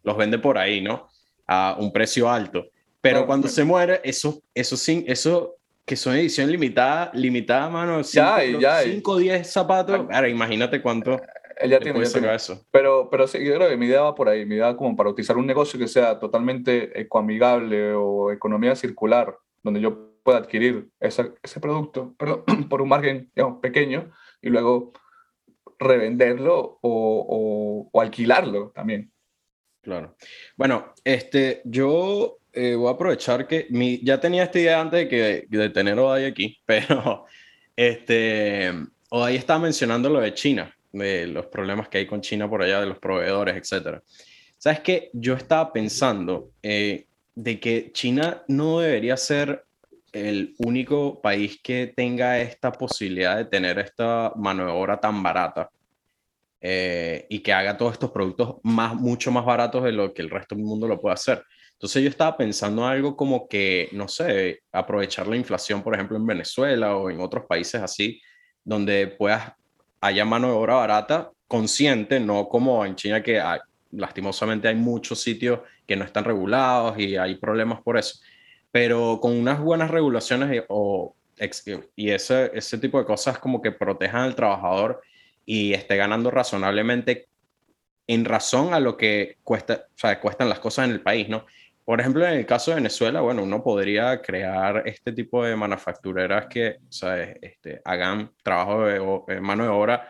los vende por ahí, ¿no? A un precio alto. Pero cuando se muere, eso, eso, sin, eso que son edición limitada, limitada, mano, 5 o 10 zapatos, ahora imagínate cuánto. Ella tiene, eso. Pero, pero sí, yo creo que mi idea va por ahí, mi idea como para utilizar un negocio que sea totalmente ecoamigable o economía circular, donde yo pueda adquirir ese producto <clears throat> perdón, <clears throat> por un margen digamos, pequeño y luego revenderlo o, o alquilarlo también. Claro. Bueno, este, yo eh, voy a aprovechar que mi, ya tenía esta idea antes de, que, de tener Odai aquí, <laughs> pero este, Odai estaba mencionando lo de China, de los problemas que hay con China por allá, de los proveedores, etc. ¿Sabes qué? Yo estaba pensando eh, de que China no debería ser el único país que tenga esta posibilidad de tener esta mano de obra tan barata eh, y que haga todos estos productos más, mucho más baratos de lo que el resto del mundo lo puede hacer. Entonces yo estaba pensando algo como que, no sé, aprovechar la inflación, por ejemplo, en Venezuela o en otros países así, donde puedas, haya mano de obra barata, consciente, no como en China que lastimosamente hay muchos sitios que no están regulados y hay problemas por eso, pero con unas buenas regulaciones y, o, y ese, ese tipo de cosas como que protejan al trabajador y esté ganando razonablemente en razón a lo que cuesta, o sea, cuestan las cosas en el país, ¿no? Por ejemplo, en el caso de Venezuela, bueno, uno podría crear este tipo de manufactureras que o sea, este, hagan trabajo de, mano de obra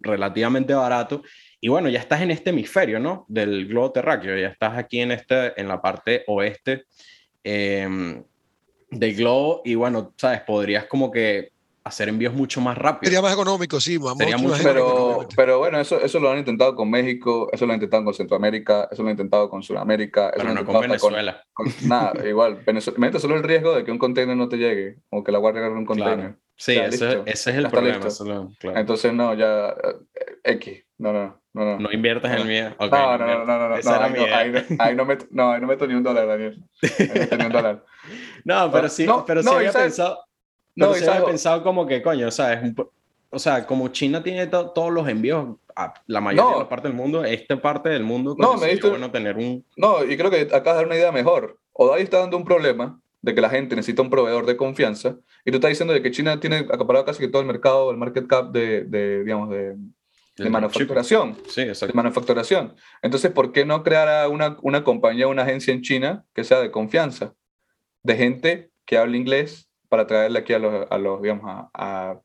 relativamente barato. Y bueno, ya estás en este hemisferio, ¿no? Del globo terráqueo, ya estás aquí en, este, en la parte oeste em, del globo y bueno, sabes, podrías como que hacer envíos mucho más rápido. Sería más económico, sí. Sería mucho pero, pero bueno, eso, eso lo han intentado con México, eso lo han intentado con Centroamérica, eso lo han intentado con Sudamérica. Eso pero no con Venezuela. nada, <laughs> igual. Venezuela, solo el riesgo de que un container no te llegue o que la guardia agarre un container. Sí, ese, es el problema. Entonces, no, ya. Eh, X. No, no, no. No, no inviertes en el mío. no, no, no, no, no. Esa no, era ahí, ahí, no meto, no, ahí no meto ni un dólar, Daniel. Ahí no meto ni un dólar. <laughs> no, pero sí, pero sí había pensado no, se había pensado como que, coño, ¿sabes? o sea, como China tiene todos los envíos a la mayoría de parte del mundo, esta parte del mundo, no, me diste, bueno tener un... No, y creo que acá dar una idea mejor. Odai está dando un problema de que la gente necesita un proveedor de confianza, y tú estás diciendo de que China tiene acaparado casi que todo el mercado, el market cap de, de digamos, de, de manufacturación. Sí, exacto. De manufacturación. Entonces, ¿por qué no crear una, una compañía, una agencia en China que sea de confianza? De gente que hable inglés, para traerle aquí a los, a los digamos, a, a,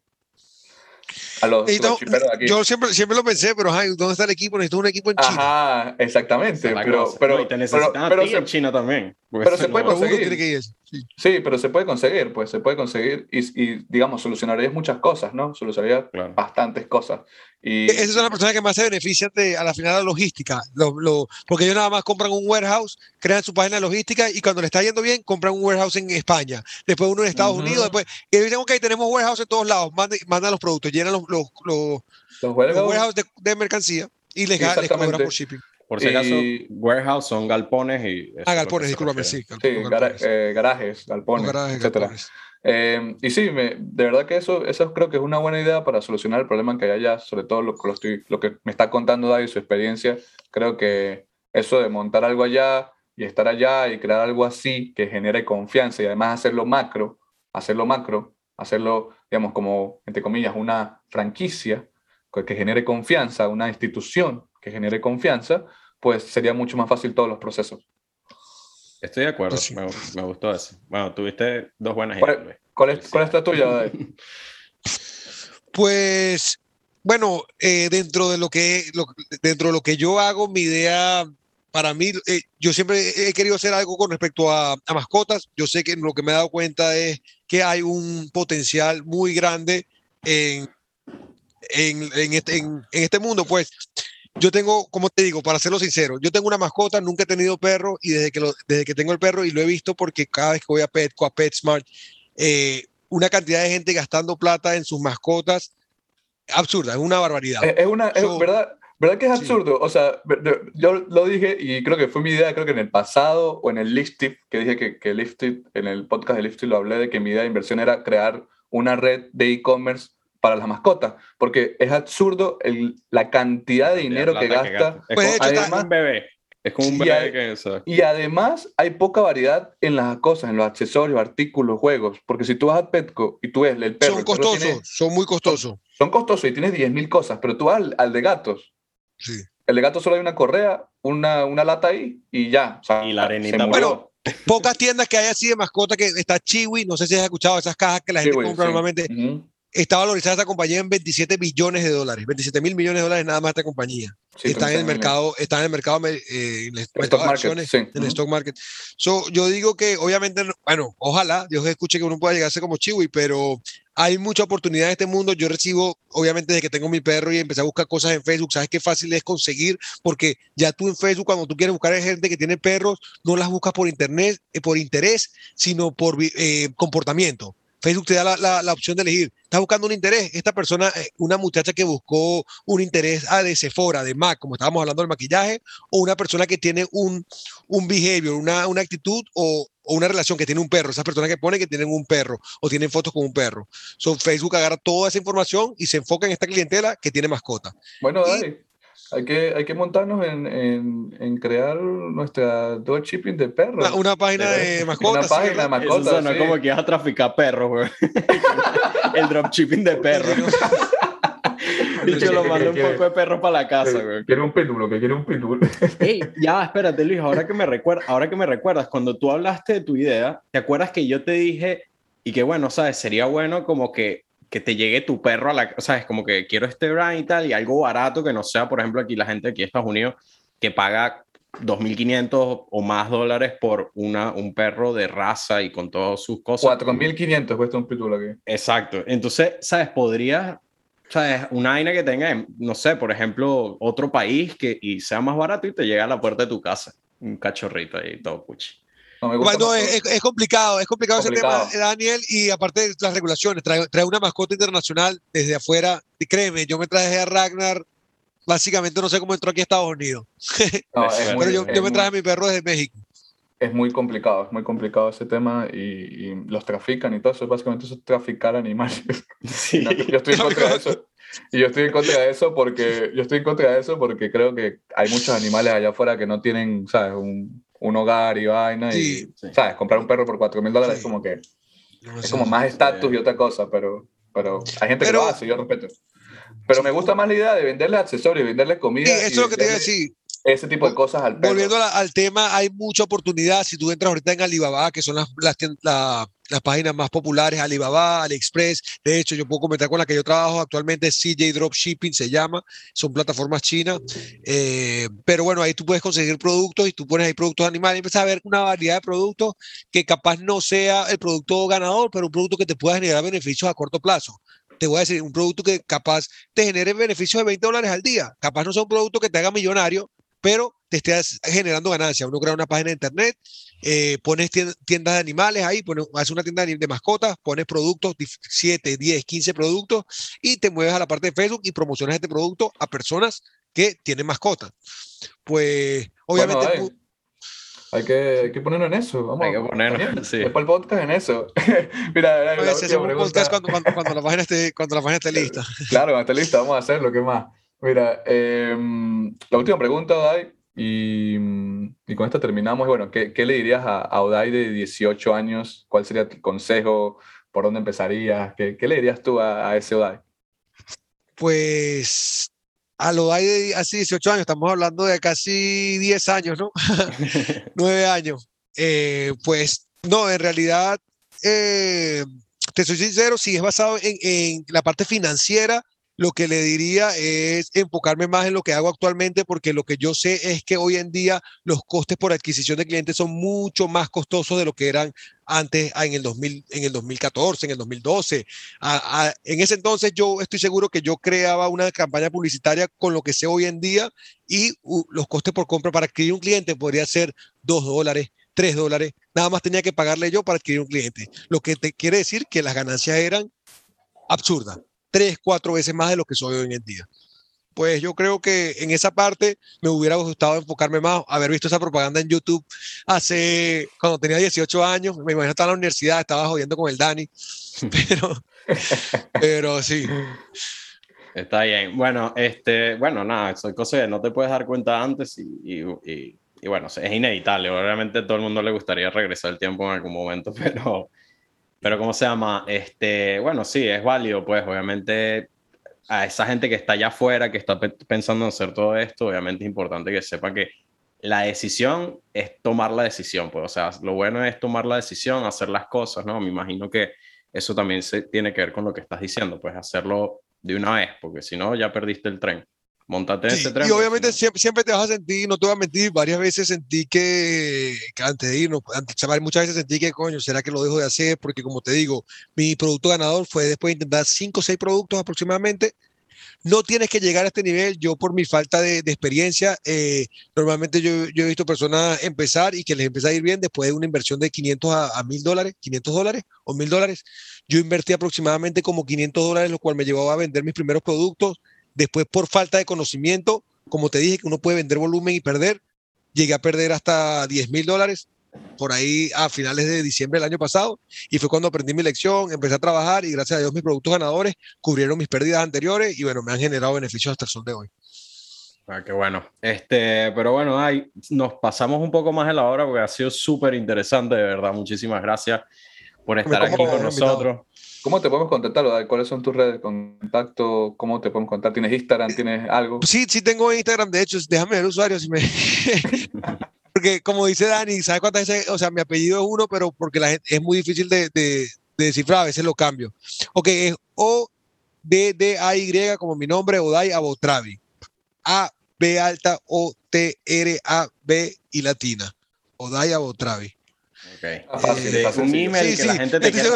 los, aquí. Yo siempre, siempre lo pensé, pero ¿dónde está el equipo? Necesito un equipo en China. Ajá, exactamente. Pero, pero, te necesitan pero, en China también. Pero se puede conseguir. Sí. pero se puede conseguir, pues se puede conseguir y, y digamos, solucionarías muchas cosas, ¿no? Solucionaría bastantes cosas. Y... Esas son las personas que más se benefician de, a la final de la logística, lo, porque ellos nada más compran un warehouse, crean su página de logística y cuando le está yendo bien, compran un warehouse en España, después uno en Estados Unidos, después, y dicen, ok, tenemos warehouse en todos lados, mandan, los productos, llenan los, los, los, los warehouse de, mercancía y les, les cobran por shipping. Por si acaso, warehouse son galpones y... Ah, galpones, discúlpame, sí. sí eh, garajes, galpones, etcétera. Eh, y sí, me, de verdad que eso, eso creo que es una buena idea para solucionar el problema que hay allá, sobre todo lo, lo, estoy, lo que me está contando David, su experiencia. Creo que eso de montar algo allá y estar allá y crear algo así que genere confianza y además hacerlo macro, hacerlo macro, hacerlo, digamos, como, entre comillas, una franquicia que genere confianza, una institución que genere confianza, pues sería mucho más fácil todos los procesos. Estoy de acuerdo, me, me, gustó eso. Bueno, tuviste dos buenas ideas. ¿Cuál, es, ¿Cuál es la tuya, Pues, bueno, eh, dentro, de lo que, dentro de lo que yo hago, mi idea, para mí, eh, yo siempre he querido hacer algo con respecto a, a, mascotas. Yo sé que lo que me he dado cuenta es que hay un potencial muy grande en, en, en, este, en, en este mundo, pues yo tengo, como te digo, para serlo sincero, yo tengo una mascota, nunca he tenido perro y desde que, lo, desde que tengo el perro y lo he visto porque cada vez que voy a Petco, a PetSmart, eh, una cantidad de gente gastando plata en sus mascotas absurda, es una barbaridad. Es, una, es, ¿verdad? ¿Verdad que es absurdo? O sea, yo lo dije y creo que fue mi idea, creo que en el pasado o en el Lifted, que dije que, que Lifted, en el podcast de Lifted lo hablé de que mi idea de inversión era crear una red de e-commerce para las mascotas, porque es absurdo el, la cantidad de dinero que gasta. Es pues, como, además, un bebé. Es como un bebé que eso. Y además hay poca variedad en las cosas, en los accesorios, artículos, juegos, porque si tú vas a Petco y tú ves el perro... Son costosos, son muy costosos. Son, costosos y tienes 10.000 cosas, pero tú vas al, de gatos. Sí. El de gatos solo hay una correa, una, una lata ahí y ya. y la arenita. Bueno, pocas tiendas que hay así de mascota que está Chiwi, no sé si has escuchado esas cajas que la gente compra normalmente está valorizada esta compañía en 27 millones de dólares, 27 mil millones de dólares nada más esta compañía. Está, en el mercado, está en el mercado, eh, en el stock market, en el stock market. So, yo digo que obviamente, bueno, ojalá Dios escuche que uno pueda llegarse como Chiwi, pero hay mucha oportunidad en este mundo. Yo recibo, obviamente, desde que tengo mi perro y empecé a buscar cosas en Facebook, sabes qué fácil es conseguir, porque ya tú en Facebook, cuando tú quieres buscar a gente que tiene perros, no las buscas por internet, eh, por interés, sino por eh, comportamiento. Facebook te da la, la, opción de elegir. Estás buscando un interés. Esta persona, eh, una muchacha que buscó un interés ah, de Sephora, de MAC, como estábamos hablando del maquillaje, o una persona que tiene un, un behavior, una, una actitud o, o, una relación que tiene un perro. Esas personas que ponen que tienen un perro o tienen fotos con un perro. So, Facebook agarra toda esa información y se enfoca en esta clientela que tiene mascota. Bueno, dale. Hay que, hay que montarnos en, en, en crear nuestra dropshipping de perros. Una, página de mascotas. Una página de <laughs> mascotas. Eso no como que vas a traficar perros, güey. <laughs> El dropshipping de perros. <laughs> Dicho, lo mando un poco de perro para la casa, güey. Quiere un péndulo, que quiere un péndulo. Ey, ya, espérate, Luis, ahora que, me recuerda, ahora que me recuerdas, cuando tú hablaste de tu idea, ¿te acuerdas que yo te dije, y que bueno, sabes, sería bueno como que que te llegue tu perro a la, o sea, es como que quiero este brand y tal, y algo barato que no sea, por ejemplo, aquí la gente aquí en Estados Unidos que paga 2.500 o más dólares por una, un perro de raza y con todas sus cosas. 4.500 cuesta un pitbull aquí. Exacto. Entonces, ¿sabes? Podría, ¿sabes? Una aina que tenga, no sé, por ejemplo, otro país que y sea más barato y te llega a la puerta de tu casa. Un cachorrito ahí, todo puchi. No, es, complicado, es complicado, ese tema, Daniel, y aparte de las regulaciones, trae, trae, una mascota internacional desde afuera, y créeme, yo me traje a Ragnar, básicamente no sé cómo entró aquí a Estados Unidos, <laughs> pero yo, me traje a mi perro desde México. Es muy complicado, es muy complicado ese tema y, los trafican y todo eso, básicamente eso es traficar animales. <laughs> Sí. yo estoy en contra de eso. Y yo estoy en contra de eso porque yo estoy en contra de eso porque creo que hay muchos animales allá afuera que no tienen, ¿sabes? Un, un hogar y vaina. y, ¿sabes? Comprar un perro por 4 mil dólares es como que. es como más estatus y otra cosa, pero, pero hay gente que lo hace, yo respeto. Pero me gusta más la idea de venderle accesorios, venderle comida. eso es lo que te iba a decir ese tipo de cosas al perro. Volviendo al tema, hay mucha oportunidad. Si tú entras ahorita en Alibaba, que son las, las, las, páginas más populares, Alibaba, AliExpress. De hecho, yo puedo comentar con la que yo trabajo actualmente, CJ Dropshipping se llama. Son plataformas chinas. Eh, pero bueno, ahí tú puedes conseguir productos y tú pones ahí productos animales y empiezas a ver una variedad de productos que capaz no sea el producto ganador, pero un producto que te pueda generar beneficios a corto plazo te voy a decir, un producto que capaz te genere beneficios de 20 dólares al día. Capaz no sea un producto que te haga millonario, pero te estés generando ganancias. Uno crea una página de internet, eh, pones tiendas de animales ahí, pones, haces una tienda de mascotas, pones productos, 7, 10, 15 productos y te mueves a la parte de Facebook y promocionas este producto a personas que tienen mascotas. Pues obviamente... hay, que, hay que ponerlo en eso. Vamos, hay que ponerlo, sí. Después el podcast en eso. <laughs> Mira, la, un podcast cuando, cuando, la página esté, cuando la página esté lista. Claro, cuando esté lista, vamos a hacerlo, ¿qué más? Mira, em, la última pregunta, Odai, y, y, con esta terminamos. Bueno, ¿qué, ¿qué, le dirías a, a, de 18 años? ¿Cuál sería tu consejo? ¿Por dónde empezarías? ¿Qué, qué le dirías tú a, a, ese Odai? Pues a Odai de hace 18 años, estamos hablando de casi 10 años, ¿no? <laughs> 9 años. Eh, pues no, en realidad, eh, te soy sincero, si es basado en, en la parte financiera, lo que le diría es enfocarme más en lo que hago actualmente, porque lo que yo sé es que hoy en día los costes por adquisición de clientes son mucho más costosos de lo que eran antes en el, 2000, en el 2014, en el 2012. en ese entonces yo estoy seguro que yo creaba una campaña publicitaria con lo que sé hoy en día y los costes por compra para adquirir un cliente podría ser 2 dólares, 3 dólares, nada más tenía que pagarle yo para adquirir un cliente. Lo que te quiere decir que las ganancias eran absurdas tres, cuatro veces más de lo que soy hoy en día. Pues yo creo que en esa parte me hubiera gustado enfocarme más, haber visto esa propaganda en YouTube hace, cuando tenía 18 años, me imagino estaba en la universidad, estaba jodiendo con el Dani, <laughs> pero, pero sí. Está bien. Bueno, este, bueno, nada, soy cosa que no te puedes dar cuenta antes y, y, y, bueno, es inevitable. Obviamente a todo el mundo le gustaría regresar el tiempo en algún momento, <laughs> pero, pero ¿cómo se llama? Este, bueno, sí, es válido, pues obviamente a esa gente que está allá afuera, que está pensando en hacer todo esto, obviamente es importante que sepa que la decisión es tomar la decisión, pues, o sea, lo bueno es tomar la decisión, hacer las cosas, ¿no? Me imagino que eso también se tiene que ver con lo que estás diciendo, pues hacerlo de una vez, porque si no, ya perdiste el tren. Montate en ese tren. Y obviamente siempre, siempre, te vas a sentir, no te voy a mentir, varias veces sentí que, antes de irnos, antes, muchas veces sentí que, coño, ¿será que lo dejo de hacer? Porque como te digo, mi producto ganador fue después de intentar 5 o 6 productos aproximadamente. No tienes que llegar a este nivel. Yo por mi falta de, experiencia, eh, normalmente yo, yo, he visto personas empezar y que les empieza a ir bien después de una inversión de 500 a, a 1000 dólares, 500 dólares o 1000 dólares. Yo invertí aproximadamente como 500 dólares, lo cual me llevaba a vender mis primeros productos Después, por falta de conocimiento, como te dije, que uno puede vender volumen y perder, llegué a perder hasta 10 mil dólares por ahí a finales de diciembre del año pasado y fue cuando aprendí mi lección, empecé a trabajar y gracias a Dios mis productos ganadores cubrieron mis pérdidas anteriores y bueno, me han generado beneficios hasta el sol de hoy. Ah, qué bueno. Este, pero bueno, ahí nos pasamos un poco más de la hora porque ha sido súper interesante, de verdad. Muchísimas gracias por estar aquí con nosotros. ¿Cómo te podemos contactar? ¿Cuáles son tus redes de contacto? ¿Cómo te podemos contar? ¿Tienes Instagram? ¿Tienes algo? Sí, sí tengo Instagram. De hecho, déjame ver el usuario. Si me... <laughs> porque como dice Dani, ¿sabes cuántas veces? O sea, mi apellido es uno, pero porque la gente es muy difícil de, de, descifrar, a veces lo cambio. Ok, es O D D A Y como mi nombre, Odai Abotravi. A B alta O T R A B y latina. Odai Abotravi. Okay. Fácil, eh, un email que la gente te quiera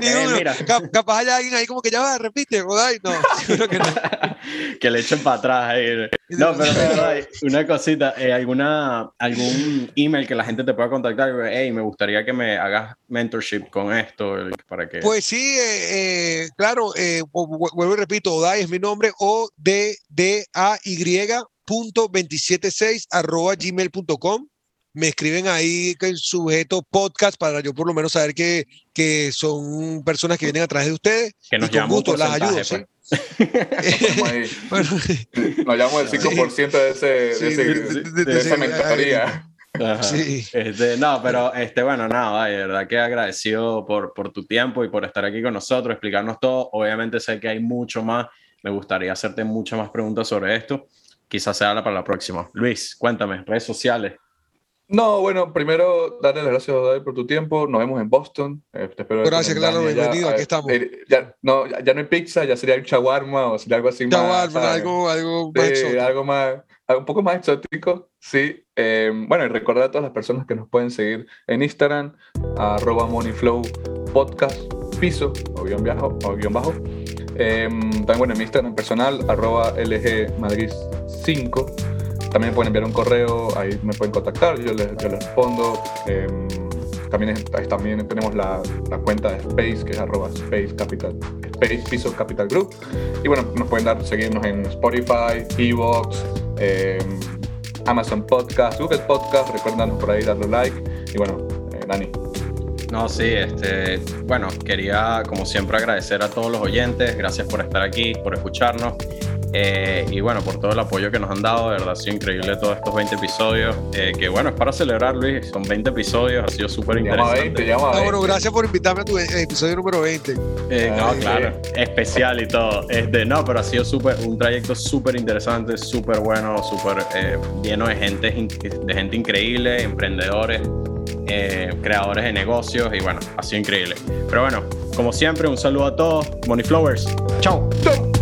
que, <laughs> Capaz hay alguien ahí como que ya va, repite, Godai. No, <laughs> que no. <laughs> que le echen para atrás. Ahí. No, pero una cosita, eh, alguna, algún email que la gente te pueda contactar, hey, me gustaría que me hagas mentorship con esto, para que... Pues sí, eh, claro, vuelvo y repito, Odai es mi nombre, o d d a y punto 276 arroba gmail.com me escriben ahí que el sujeto podcast para yo por lo menos saber que, que son personas que vienen a través de ustedes. Que nos y con gusto las ayudo. ¿sí? Pues. <laughs> nos llamamos el 5% de, ese, de, esa mentoría. <laughs> Sí. Este, no, pero este, bueno, nada, de verdad que agradecido por, por tu tiempo y por estar aquí con nosotros, explicarnos todo. Obviamente sé que hay mucho más, me gustaría hacerte muchas más preguntas sobre esto. Quizás sea para la próxima. Luis, cuéntame, redes sociales. No, bueno, primero darle las gracias a por tu tiempo. Nos vemos en Boston. Eh, espero gracias, claro, bienvenido. Aquí estamos. Eh, ya, no, ya, no hay pizza, ya sería un shawarma o sería algo así más. algo, algo más. Algo más, un poco más exótico, sí. Eh, bueno, y recordar a todas las personas que nos pueden seguir en Instagram, arroba moneyflow podcast, piso o guion, bajo, o guion bajo. también, bueno, en mi Instagram personal, arroba lgmadrid 5 también pueden enviar un correo, ahí me pueden contactar, yo les, respondo. Em, también, también tenemos la, la, cuenta de Space, que es arroba Space Capital, Space Piso Capital Group. Y bueno, nos pueden dar, seguirnos en Spotify, Evox, em, Amazon Podcast, Google Podcast. Recuerden por ahí darle like. Y bueno, eh, Dani. No, sí, este, bueno, quería como siempre agradecer a todos los oyentes, gracias por estar aquí, por escucharnos eh, y bueno, por todo el apoyo que nos han dado, de verdad ha sido increíble todos estos 20 episodios. Eh, que bueno, es para celebrar, Luis. Son 20 episodios, ha sido súper interesante. Ah, bueno, gracias por invitarme a tu episodio número 20. Eh, no, claro, especial y todo. Este, no, pero ha sido súper, un trayecto súper interesante, súper bueno, súper lleno de gente, de gente increíble, emprendedores. creadores de negocios y bueno, ha sido increíble. Pero bueno, como siempre, un saludo a todos. Money Flowers. Chao. Chao.